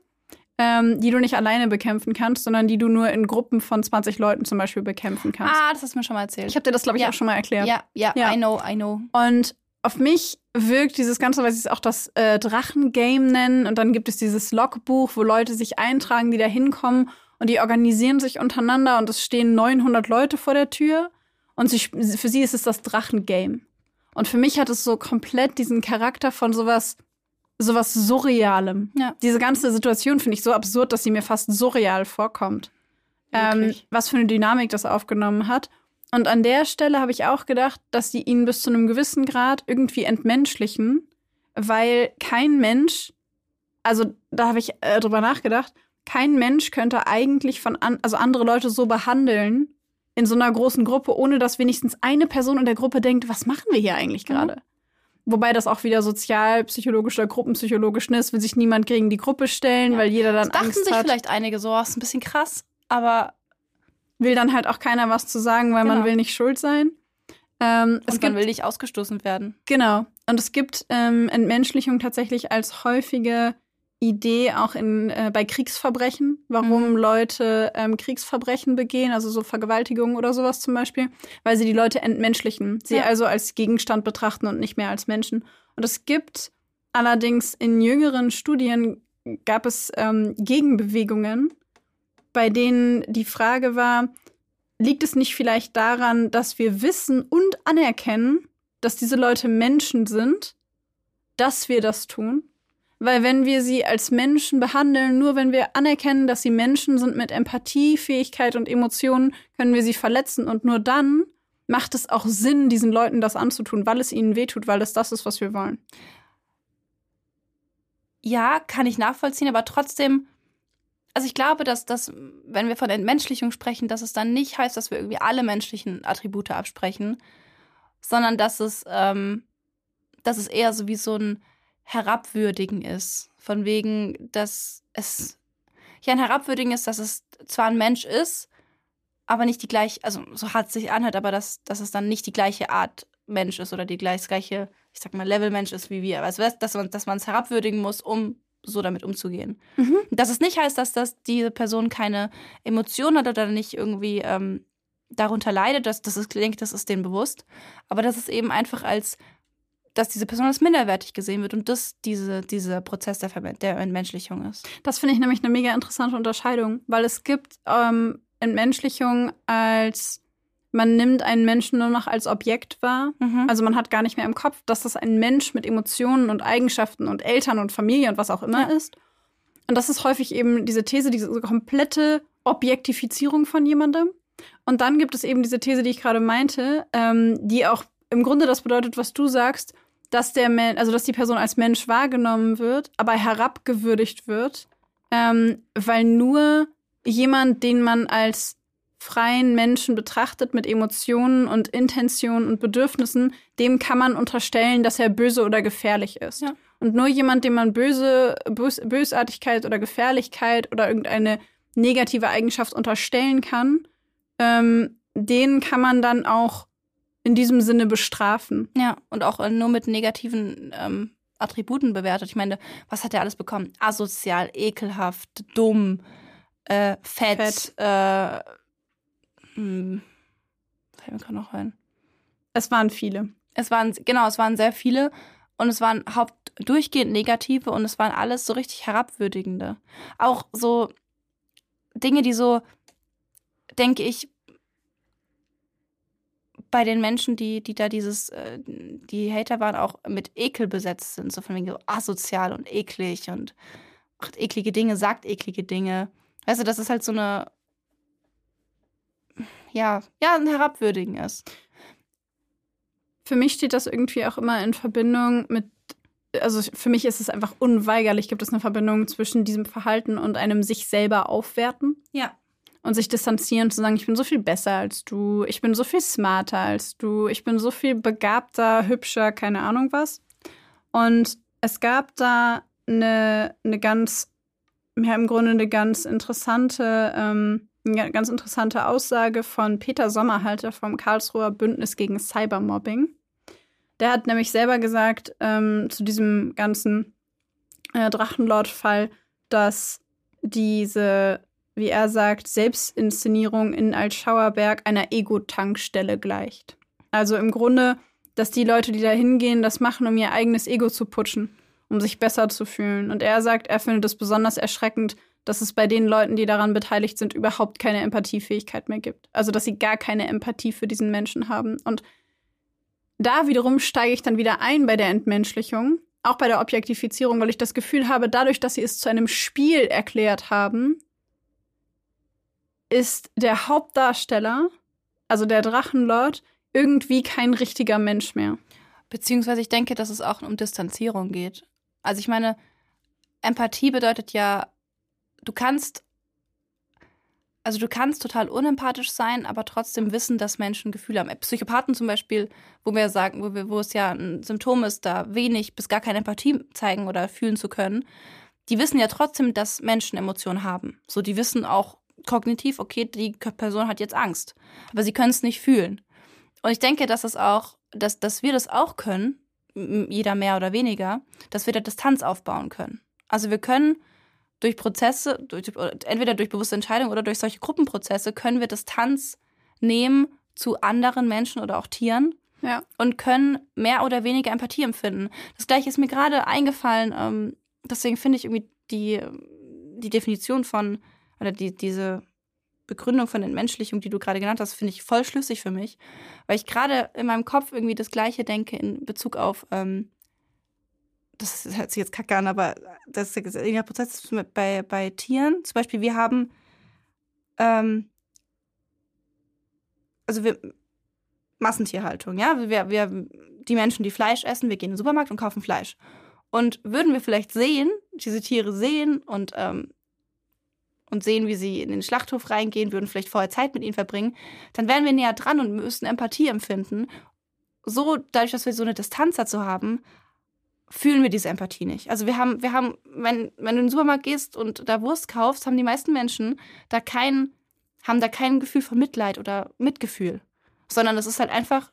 ähm, die du nicht alleine bekämpfen kannst, sondern die du nur in Gruppen von 20 Leuten zum Beispiel bekämpfen kannst. Ah, das hast du mir schon mal erzählt. Ich habe dir das, glaube ich, Ja. auch schon mal erklärt. ja, ja, Ja. I know, I know. Und auf mich wirkt dieses Ganze, weil sie es auch das äh, Drachengame nennen. Und dann gibt es dieses Logbuch, wo Leute sich eintragen, die da hinkommen. Und die organisieren sich untereinander. Und es stehen 900 Leute vor der Tür. Und sie, für sie ist es das Drachengame. Und für mich hat es so komplett diesen Charakter von sowas, sowas Surrealem. Ja. Diese ganze Situation finde ich so absurd, dass sie mir fast surreal vorkommt. Ähm, was für eine Dynamik das aufgenommen hat. Und an der Stelle habe ich auch gedacht, dass sie ihn bis zu einem gewissen Grad irgendwie entmenschlichen, weil kein Mensch, also da habe ich äh, drüber nachgedacht, kein Mensch könnte eigentlich von an, also andere Leute so behandeln in so einer großen Gruppe, ohne dass wenigstens eine Person in der Gruppe denkt, was machen wir hier eigentlich gerade? Wobei das auch wieder sozialpsychologisch oder gruppenpsychologisch ist, will sich niemand gegen die Gruppe stellen, Ja. weil jeder dann Das dachten Angst sich hat. vielleicht einige so, oh, ist ein bisschen krass, aber will dann halt auch keiner was zu sagen, weil man Genau. will nicht schuld sein. Ähm, es und man gibt, will nicht ausgestoßen werden. genau. Und es gibt ähm, Entmenschlichung tatsächlich als häufige Idee auch in, äh, bei Kriegsverbrechen, warum Mhm. Leute ähm, Kriegsverbrechen begehen, also so Vergewaltigungen oder sowas zum Beispiel, weil sie die Leute entmenschlichen, sie Ja. also als Gegenstand betrachten und nicht mehr als Menschen. Und es gibt allerdings in jüngeren Studien gab es ähm, Gegenbewegungen, bei denen die Frage war, liegt es nicht vielleicht daran, dass wir wissen und anerkennen, dass diese Leute Menschen sind, dass wir das tun? Weil wenn wir sie als Menschen behandeln, nur wenn wir anerkennen, dass sie Menschen sind mit Empathie, Fähigkeit und Emotionen, können wir sie verletzen. Und nur dann macht es auch Sinn, diesen Leuten das anzutun, weil es ihnen wehtut, weil es das ist, was wir wollen. Ja, kann ich nachvollziehen, aber trotzdem, also ich glaube, dass das, wenn wir von Entmenschlichung sprechen, dass es dann nicht heißt, dass wir irgendwie alle menschlichen Attribute absprechen, sondern dass es, ähm, dass es eher so wie so ein Herabwürdigen ist. Von wegen, dass es ja ein Herabwürdigen ist, dass es zwar ein Mensch ist, aber nicht die gleiche, also so hart es sich anhört, aber dass, dass es dann nicht die gleiche Art Mensch ist oder die gleich, das gleiche, ich sag mal, Level-Mensch ist wie wir. Also, dass man dass man es herabwürdigen muss, um so damit umzugehen. Mhm. Dass es nicht heißt, dass, dass diese Person keine Emotionen hat oder nicht irgendwie ähm, darunter leidet, das, das ist, ich denke, das ist denen bewusst. Aber dass es eben einfach als, dass diese Person als minderwertig gesehen wird und das diese, dieser Prozess der, der Entmenschlichung ist. Das finde ich nämlich eine mega interessante Unterscheidung, weil es gibt ähm, Entmenschlichung als man nimmt einen Menschen nur noch als Objekt wahr. Also, Also man hat gar nicht mehr im Kopf, dass das ein Mensch mit Emotionen und Eigenschaften und Eltern und Familie und was auch immer Ja. ist. Und das ist häufig eben diese These, diese komplette Objektifizierung von jemandem. Und dann gibt es eben diese These, die ich gerade meinte, ähm, die auch im Grunde das bedeutet, was du sagst, dass der Men also dass die Person als Mensch wahrgenommen wird, aber herabgewürdigt wird, ähm, weil nur jemand, den man als freien Menschen betrachtet mit Emotionen und Intentionen und Bedürfnissen, dem kann man unterstellen, dass er böse oder gefährlich ist. Ja. Und nur jemand, dem man böse Bös Bösartigkeit oder Gefährlichkeit oder irgendeine negative Eigenschaft unterstellen kann, ähm, den kann man dann auch in diesem Sinne bestrafen. Ja, und auch äh, nur mit negativen ähm, Attributen bewertet. Ich meine, was hat er alles bekommen? Asozial, ekelhaft, dumm, äh, fett, Fett. äh, hm, fällt mir gerade noch ein. Es waren viele. Es waren, genau, es waren sehr viele und es waren haupt durchgehend negative und es waren alles so richtig herabwürdigende. Auch so Dinge, die so, denke ich, bei den Menschen, die, die da dieses, äh, die Hater waren, auch mit Ekel besetzt sind, so von wegen so asozial und eklig und macht eklige Dinge, sagt eklige Dinge. Weißt du, dass es halt so eine, ja, ja, ein Herabwürdigen ist. Für mich steht das irgendwie auch immer in Verbindung mit, also für mich ist es einfach unweigerlich, gibt es eine Verbindung zwischen diesem Verhalten und einem sich selber aufwerten Ja. Und sich distanzieren und zu sagen, ich bin so viel besser als du, ich bin so viel smarter als du, ich bin so viel begabter, hübscher, keine Ahnung was. Und es gab da eine, eine ganz, ja, im Grunde eine ganz interessante, ähm, eine ganz interessante Aussage von Peter Sommerhalter vom Karlsruher Bündnis gegen Cybermobbing. Der hat nämlich selber gesagt ähm, zu diesem ganzen äh, Drachenlord-Fall, dass diese, wie er sagt, Selbstinszenierung in Altschauerberg einer Ego-Tankstelle gleicht. Also im Grunde, dass die Leute, die da hingehen, das machen, um ihr eigenes Ego zu putschen, um sich besser zu fühlen. Und er sagt, er findet es besonders erschreckend, dass es bei den Leuten, die daran beteiligt sind, überhaupt keine Empathiefähigkeit mehr gibt. Also, dass sie gar keine Empathie für diesen Menschen haben. Und da wiederum steige ich dann wieder ein bei der Entmenschlichung, auch bei der Objektifizierung, weil ich das Gefühl habe, dadurch, dass sie es zu einem Spiel erklärt haben, ist der Hauptdarsteller, also der Drachenlord, irgendwie kein richtiger Mensch mehr. Beziehungsweise ich denke, dass es auch um Distanzierung geht. Also ich meine, Empathie bedeutet ja, du kannst, also du kannst total unempathisch sein, aber trotzdem wissen, dass Menschen Gefühle haben. Psychopathen zum Beispiel, wo wir sagen, wo, wir, wo es ja ein Symptom ist, da wenig bis gar keine Empathie zeigen oder fühlen zu können, die wissen ja trotzdem, dass Menschen Emotionen haben. So, die wissen auch kognitiv, okay, die Person hat jetzt Angst, aber sie können es nicht fühlen. Und ich denke, dass es auch, dass, dass wir das auch können, jeder mehr oder weniger, dass wir da Distanz aufbauen können. Also wir können durch Prozesse, durch, entweder durch bewusste Entscheidungen oder durch solche Gruppenprozesse, können wir Distanz nehmen zu anderen Menschen oder auch Tieren ja. und können mehr oder weniger Empathie empfinden. Das gleiche ist mir gerade eingefallen, ähm, deswegen finde ich irgendwie die, die Definition von, oder die, diese Begründung von Entmenschlichung, die du gerade genannt hast, finde ich voll schlüssig für mich, weil ich gerade in meinem Kopf irgendwie das Gleiche denke in Bezug auf, ähm, das hört sich jetzt kacke an, aber das ist der Prozess bei, bei Tieren. Zum Beispiel, wir haben, ähm, also wir, Massentierhaltung, ja, wir, wir, die Menschen, die Fleisch essen, wir gehen in den Supermarkt und kaufen Fleisch. Und würden wir vielleicht sehen, diese Tiere sehen und ähm, und sehen, wie sie in den Schlachthof reingehen, würden vielleicht vorher Zeit mit ihnen verbringen, dann wären wir näher dran und müssten Empathie empfinden. So, dadurch, dass wir so eine Distanz dazu haben, fühlen wir diese Empathie nicht. Also wir haben, wir haben, wenn, wenn du in den Supermarkt gehst und da Wurst kaufst, haben die meisten Menschen da kein, haben da kein Gefühl von Mitleid oder Mitgefühl. Sondern es ist halt einfach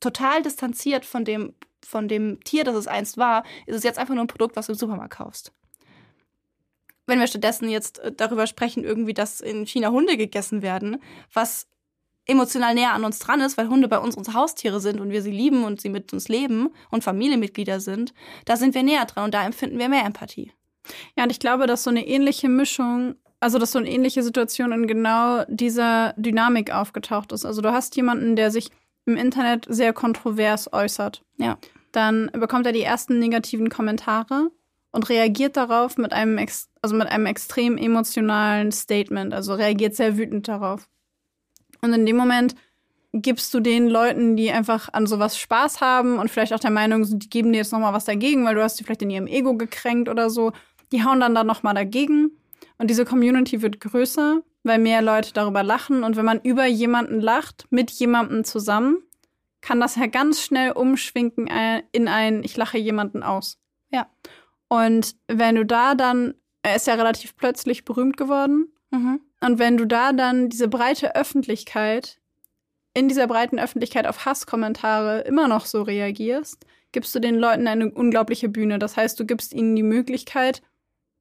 total distanziert von dem, von dem Tier, das es einst war, ist es jetzt einfach nur ein Produkt, was du im Supermarkt kaufst wenn wir stattdessen jetzt äh, darüber sprechen, irgendwie, dass in China Hunde gegessen werden, was emotional näher an uns dran ist, weil Hunde bei uns unsere Haustiere sind und wir sie lieben und sie mit uns leben und Familienmitglieder sind, da sind wir näher dran und da empfinden wir mehr Empathie. Ja, und ich glaube, dass so eine ähnliche Mischung, also dass so eine ähnliche Situation in genau dieser Dynamik aufgetaucht ist. Also du hast jemanden, der sich im Internet sehr kontrovers äußert. Ja. Dann bekommt er die ersten negativen Kommentare und reagiert darauf mit einem, also mit einem extrem emotionalen Statement, also reagiert sehr wütend darauf. Und in dem Moment gibst du den Leuten, die einfach an sowas Spaß haben und vielleicht auch der Meinung sind, die geben dir jetzt nochmal was dagegen, weil du hast sie vielleicht in ihrem Ego gekränkt oder so, die hauen dann da nochmal dagegen. Und diese Community wird größer, weil mehr Leute darüber lachen. Und wenn man über jemanden lacht, mit jemandem zusammen, kann das ja ganz schnell umschwinken in ein, ich lache jemanden aus. Ja. Und wenn du da dann, er ist ja relativ plötzlich berühmt geworden. Mhm. Und wenn du da dann diese breite Öffentlichkeit, in dieser breiten Öffentlichkeit auf Hasskommentare immer noch so reagierst, gibst du den Leuten eine unglaubliche Bühne. Das heißt, du gibst ihnen die Möglichkeit,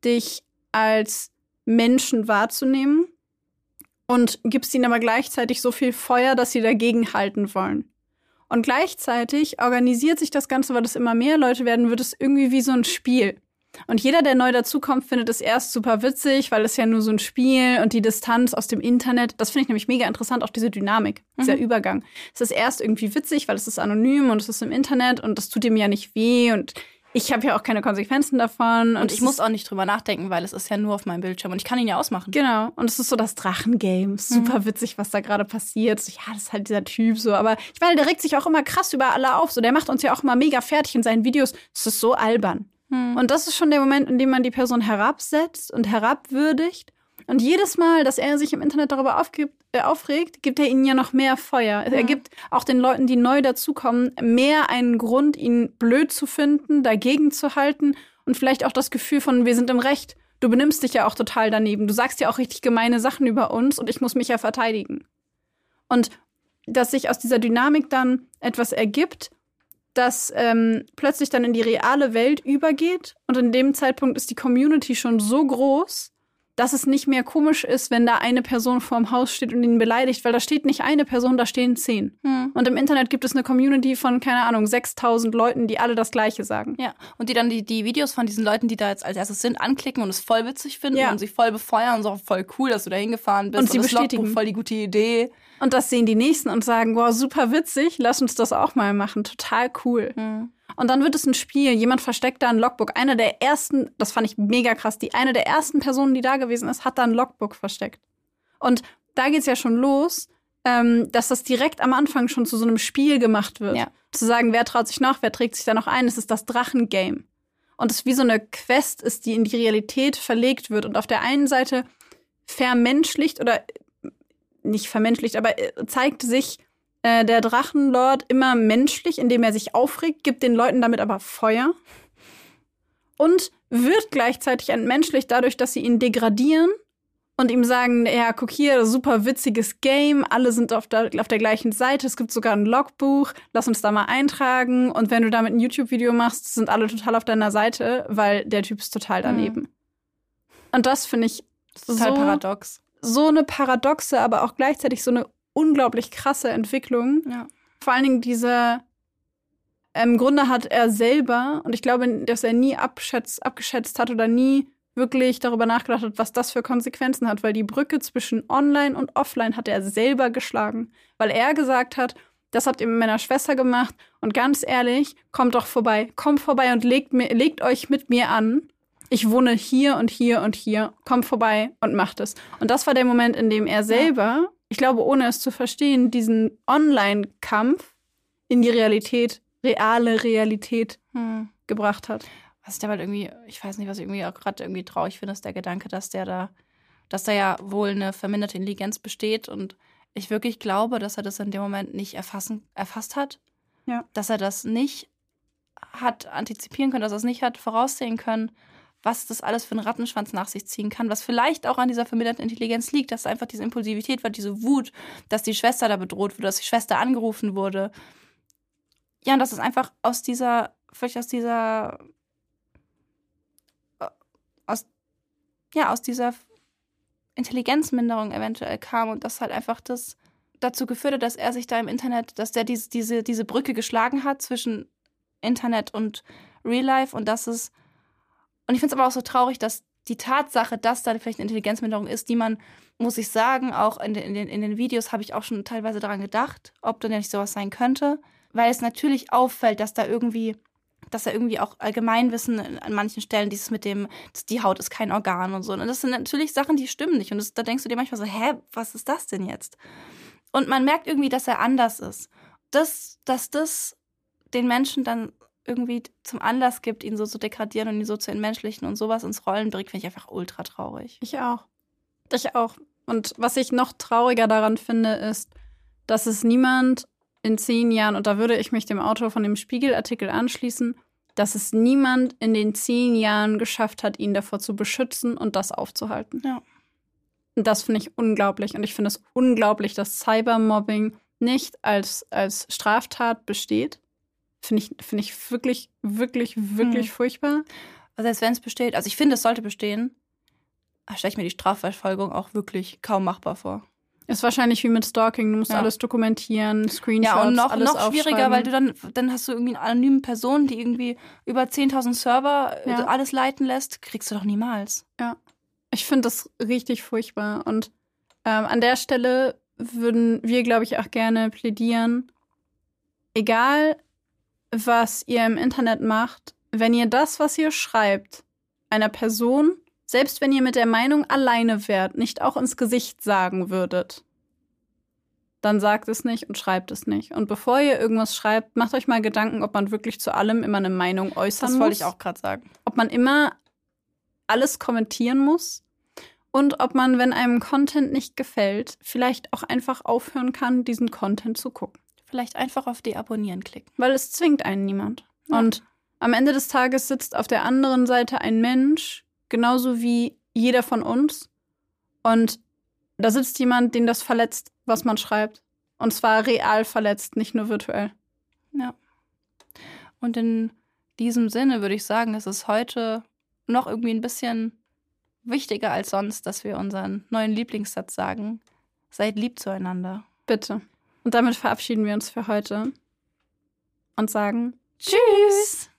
dich als Menschen wahrzunehmen und gibst ihnen aber gleichzeitig so viel Feuer, dass sie dagegen halten wollen. Und gleichzeitig organisiert sich das Ganze, weil es immer mehr Leute werden, wird es irgendwie wie so ein Spiel. Und jeder, der neu dazukommt, findet es erst super witzig, weil es ja nur so ein Spiel und die Distanz aus dem Internet, das finde ich nämlich mega interessant, auch diese Dynamik, mhm. dieser Übergang. Es ist erst irgendwie witzig, weil es ist anonym und es ist im Internet und das tut dem ja nicht weh und ich habe ja auch keine Konsequenzen davon. Und, und ich muss auch nicht drüber nachdenken, weil es ist ja nur auf meinem Bildschirm und ich kann ihn ja ausmachen. Genau. Und es ist so das Drachengame. Super mhm. witzig, was da gerade passiert. So, ja, das ist halt dieser Typ so. Aber ich meine, der regt sich auch immer krass über alle auf. So, der macht uns ja auch immer mega fertig in seinen Videos. Das ist so albern. Mhm. Und das ist schon der Moment, in dem man die Person herabsetzt und herabwürdigt Und jedes Mal, dass er sich im Internet darüber aufgibt, äh, aufregt, gibt er ihnen ja noch mehr Feuer. Er gibt auch den Leuten, die neu dazukommen, mehr einen Grund, ihn blöd zu finden, dagegen zu halten und vielleicht auch das Gefühl von, wir sind im Recht. Du benimmst dich ja auch total daneben. Du sagst ja auch richtig gemeine Sachen über uns und ich muss mich ja verteidigen. Und dass sich aus dieser Dynamik dann etwas ergibt, das ähm, plötzlich dann in die reale Welt übergeht. Und in dem Zeitpunkt ist die Community schon so groß, dass es nicht mehr komisch ist, wenn da eine Person vorm Haus steht und ihn beleidigt, weil da steht nicht eine Person, da stehen zehn. Hm. Und im Internet gibt es eine Community von, keine Ahnung, 6000 Leuten, die alle das Gleiche sagen. Ja, und die dann die, die Videos von diesen Leuten, die da jetzt als erstes sind, anklicken und es voll witzig finden Ja. und sie voll befeuern und so voll cool, dass du da hingefahren bist. Und sie das bestätigen. Voll die gute Idee. Und das sehen die Nächsten und sagen, wow, super witzig, lass uns das auch mal machen. Total cool. Und dann wird es ein Spiel, jemand versteckt da ein Logbook. Einer der ersten, das fand ich mega krass, die eine der ersten Personen, die da gewesen ist, hat da ein Logbook versteckt. Und da geht's ja schon los, ähm, dass das direkt am Anfang schon zu so einem Spiel gemacht wird. Ja. Zu sagen, wer traut sich noch, wer trägt sich da noch ein, es ist das Drachengame. Und es wie so eine Quest ist, die in die Realität verlegt wird. Und auf der einen Seite vermenschlicht oder nicht vermenschlicht, aber äh, zeigt sich äh, der Drachenlord immer menschlich, indem er sich aufregt, gibt den Leuten damit aber Feuer und wird gleichzeitig entmenschlicht dadurch, dass sie ihn degradieren und ihm sagen, ja, guck hier, super witziges Game, alle sind auf der, auf der gleichen Seite, es gibt sogar ein Logbuch, lass uns da mal eintragen und wenn du damit ein YouTube-Video machst, sind alle total auf deiner Seite, weil der Typ ist total daneben. Und das finde ich Total so, paradox. so eine paradoxe, aber auch gleichzeitig so eine unglaublich krasse Entwicklung. Ja. Vor allen Dingen diese, im Grunde hat er selber, und ich glaube, dass er nie abschätzt, abgeschätzt hat oder nie wirklich darüber nachgedacht hat, was das für Konsequenzen hat, weil die Brücke zwischen Online und Offline hat er selber geschlagen, weil er gesagt hat, das habt ihr mit meiner Schwester gemacht und ganz ehrlich, kommt doch vorbei, kommt vorbei und legt, mir, legt euch mit mir an. Ich wohne hier und hier und hier, kommt vorbei und macht es. Und das war der Moment, in dem er selber, ich glaube, ohne es zu verstehen, diesen Online-Kampf in die Realität, reale Realität Hm. gebracht hat. Was ich da halt irgendwie, ich weiß nicht, was ich irgendwie auch gerade irgendwie traurig finde, ist der Gedanke, dass der da, dass da ja wohl eine verminderte Intelligenz besteht und ich wirklich glaube, dass er das in dem Moment nicht erfassen, erfasst hat. Ja. Dass er das nicht hat antizipieren können, dass er es nicht hat voraussehen können, was das alles für einen Rattenschwanz nach sich ziehen kann, was vielleicht auch an dieser verminderten Intelligenz liegt, dass einfach diese Impulsivität war, diese Wut, dass die Schwester da bedroht wurde, dass die Schwester angerufen wurde. Ja, und dass es einfach aus dieser, vielleicht aus dieser aus, ja, aus dieser Intelligenzminderung eventuell kam und das halt einfach das dazu geführt hat, dass er sich da im Internet, dass der diese, diese, diese Brücke geschlagen hat zwischen Internet und Real Life und das ist, und ich finde es aber auch so traurig, dass die Tatsache, dass da vielleicht eine Intelligenzminderung ist, die man, muss ich sagen, auch in den, in den, in den Videos habe ich auch schon teilweise daran gedacht, ob da nicht sowas sein könnte, weil es natürlich auffällt, dass da irgendwie dass er irgendwie auch Allgemeinwissen an manchen Stellen, dieses mit dem, die Haut ist kein Organ und so. Und das sind natürlich Sachen, die stimmen nicht. Und das, da denkst du dir manchmal so, hä, was ist das denn jetzt? Und man merkt irgendwie, dass er anders ist. Das, dass das den Menschen dann irgendwie zum Anlass gibt, ihn so zu degradieren und ihn so zu entmenschlichen und sowas ins Rollen bringt, finde ich einfach ultra traurig. Ich auch. Ich auch. Und was ich noch trauriger daran finde, ist, dass es niemand in zehn Jahren, und da würde ich mich dem Autor von dem Spiegelartikel anschließen, dass es niemand in den zehn Jahren geschafft hat, ihn davor zu beschützen und das aufzuhalten. Ja. Und das finde ich unglaublich. Und ich finde es unglaublich, dass Cybermobbing nicht als, als Straftat besteht. Finde ich, finde ich wirklich, wirklich, wirklich Hm. furchtbar. Also selbst wenn es besteht, also ich finde, es sollte bestehen, stelle ich mir die Strafverfolgung auch wirklich kaum machbar vor. Ist wahrscheinlich wie mit Stalking. Du musst Ja. alles dokumentieren, Screenshots, Ja, und noch, alles noch schwieriger, weil du dann, dann hast du irgendwie eine anonyme Person, die irgendwie über 10.000 Server äh, Ja. alles leiten lässt. Kriegst du doch niemals. Ich finde das richtig furchtbar. Und ähm, an der Stelle würden wir, glaube ich, auch gerne plädieren, egal was ihr im Internet macht, wenn ihr das, was ihr schreibt, einer Person, selbst wenn ihr mit der Meinung alleine wärt, nicht auch ins Gesicht sagen würdet, dann sagt es nicht und schreibt es nicht. Und bevor ihr irgendwas schreibt, macht euch mal Gedanken, ob man wirklich zu allem immer eine Meinung äußern Das muss wollte ich auch gerade sagen. ob man immer alles kommentieren muss. Und ob man, wenn einem Content nicht gefällt, vielleicht auch einfach aufhören kann, diesen Content zu gucken. Vielleicht einfach auf Deabonnieren klicken. Weil es zwingt einen niemand. Ja. Und am Ende des Tages sitzt auf der anderen Seite ein Mensch, genauso wie jeder von uns. Und da sitzt jemand, den das verletzt, was man schreibt. Und zwar real verletzt, nicht nur virtuell. Ja. Und in diesem Sinne würde ich sagen, es ist heute noch irgendwie ein bisschen wichtiger als sonst, dass wir unseren neuen Lieblingssatz sagen. Seid lieb zueinander. Bitte. Und damit verabschieden wir uns für heute und sagen Tschüss!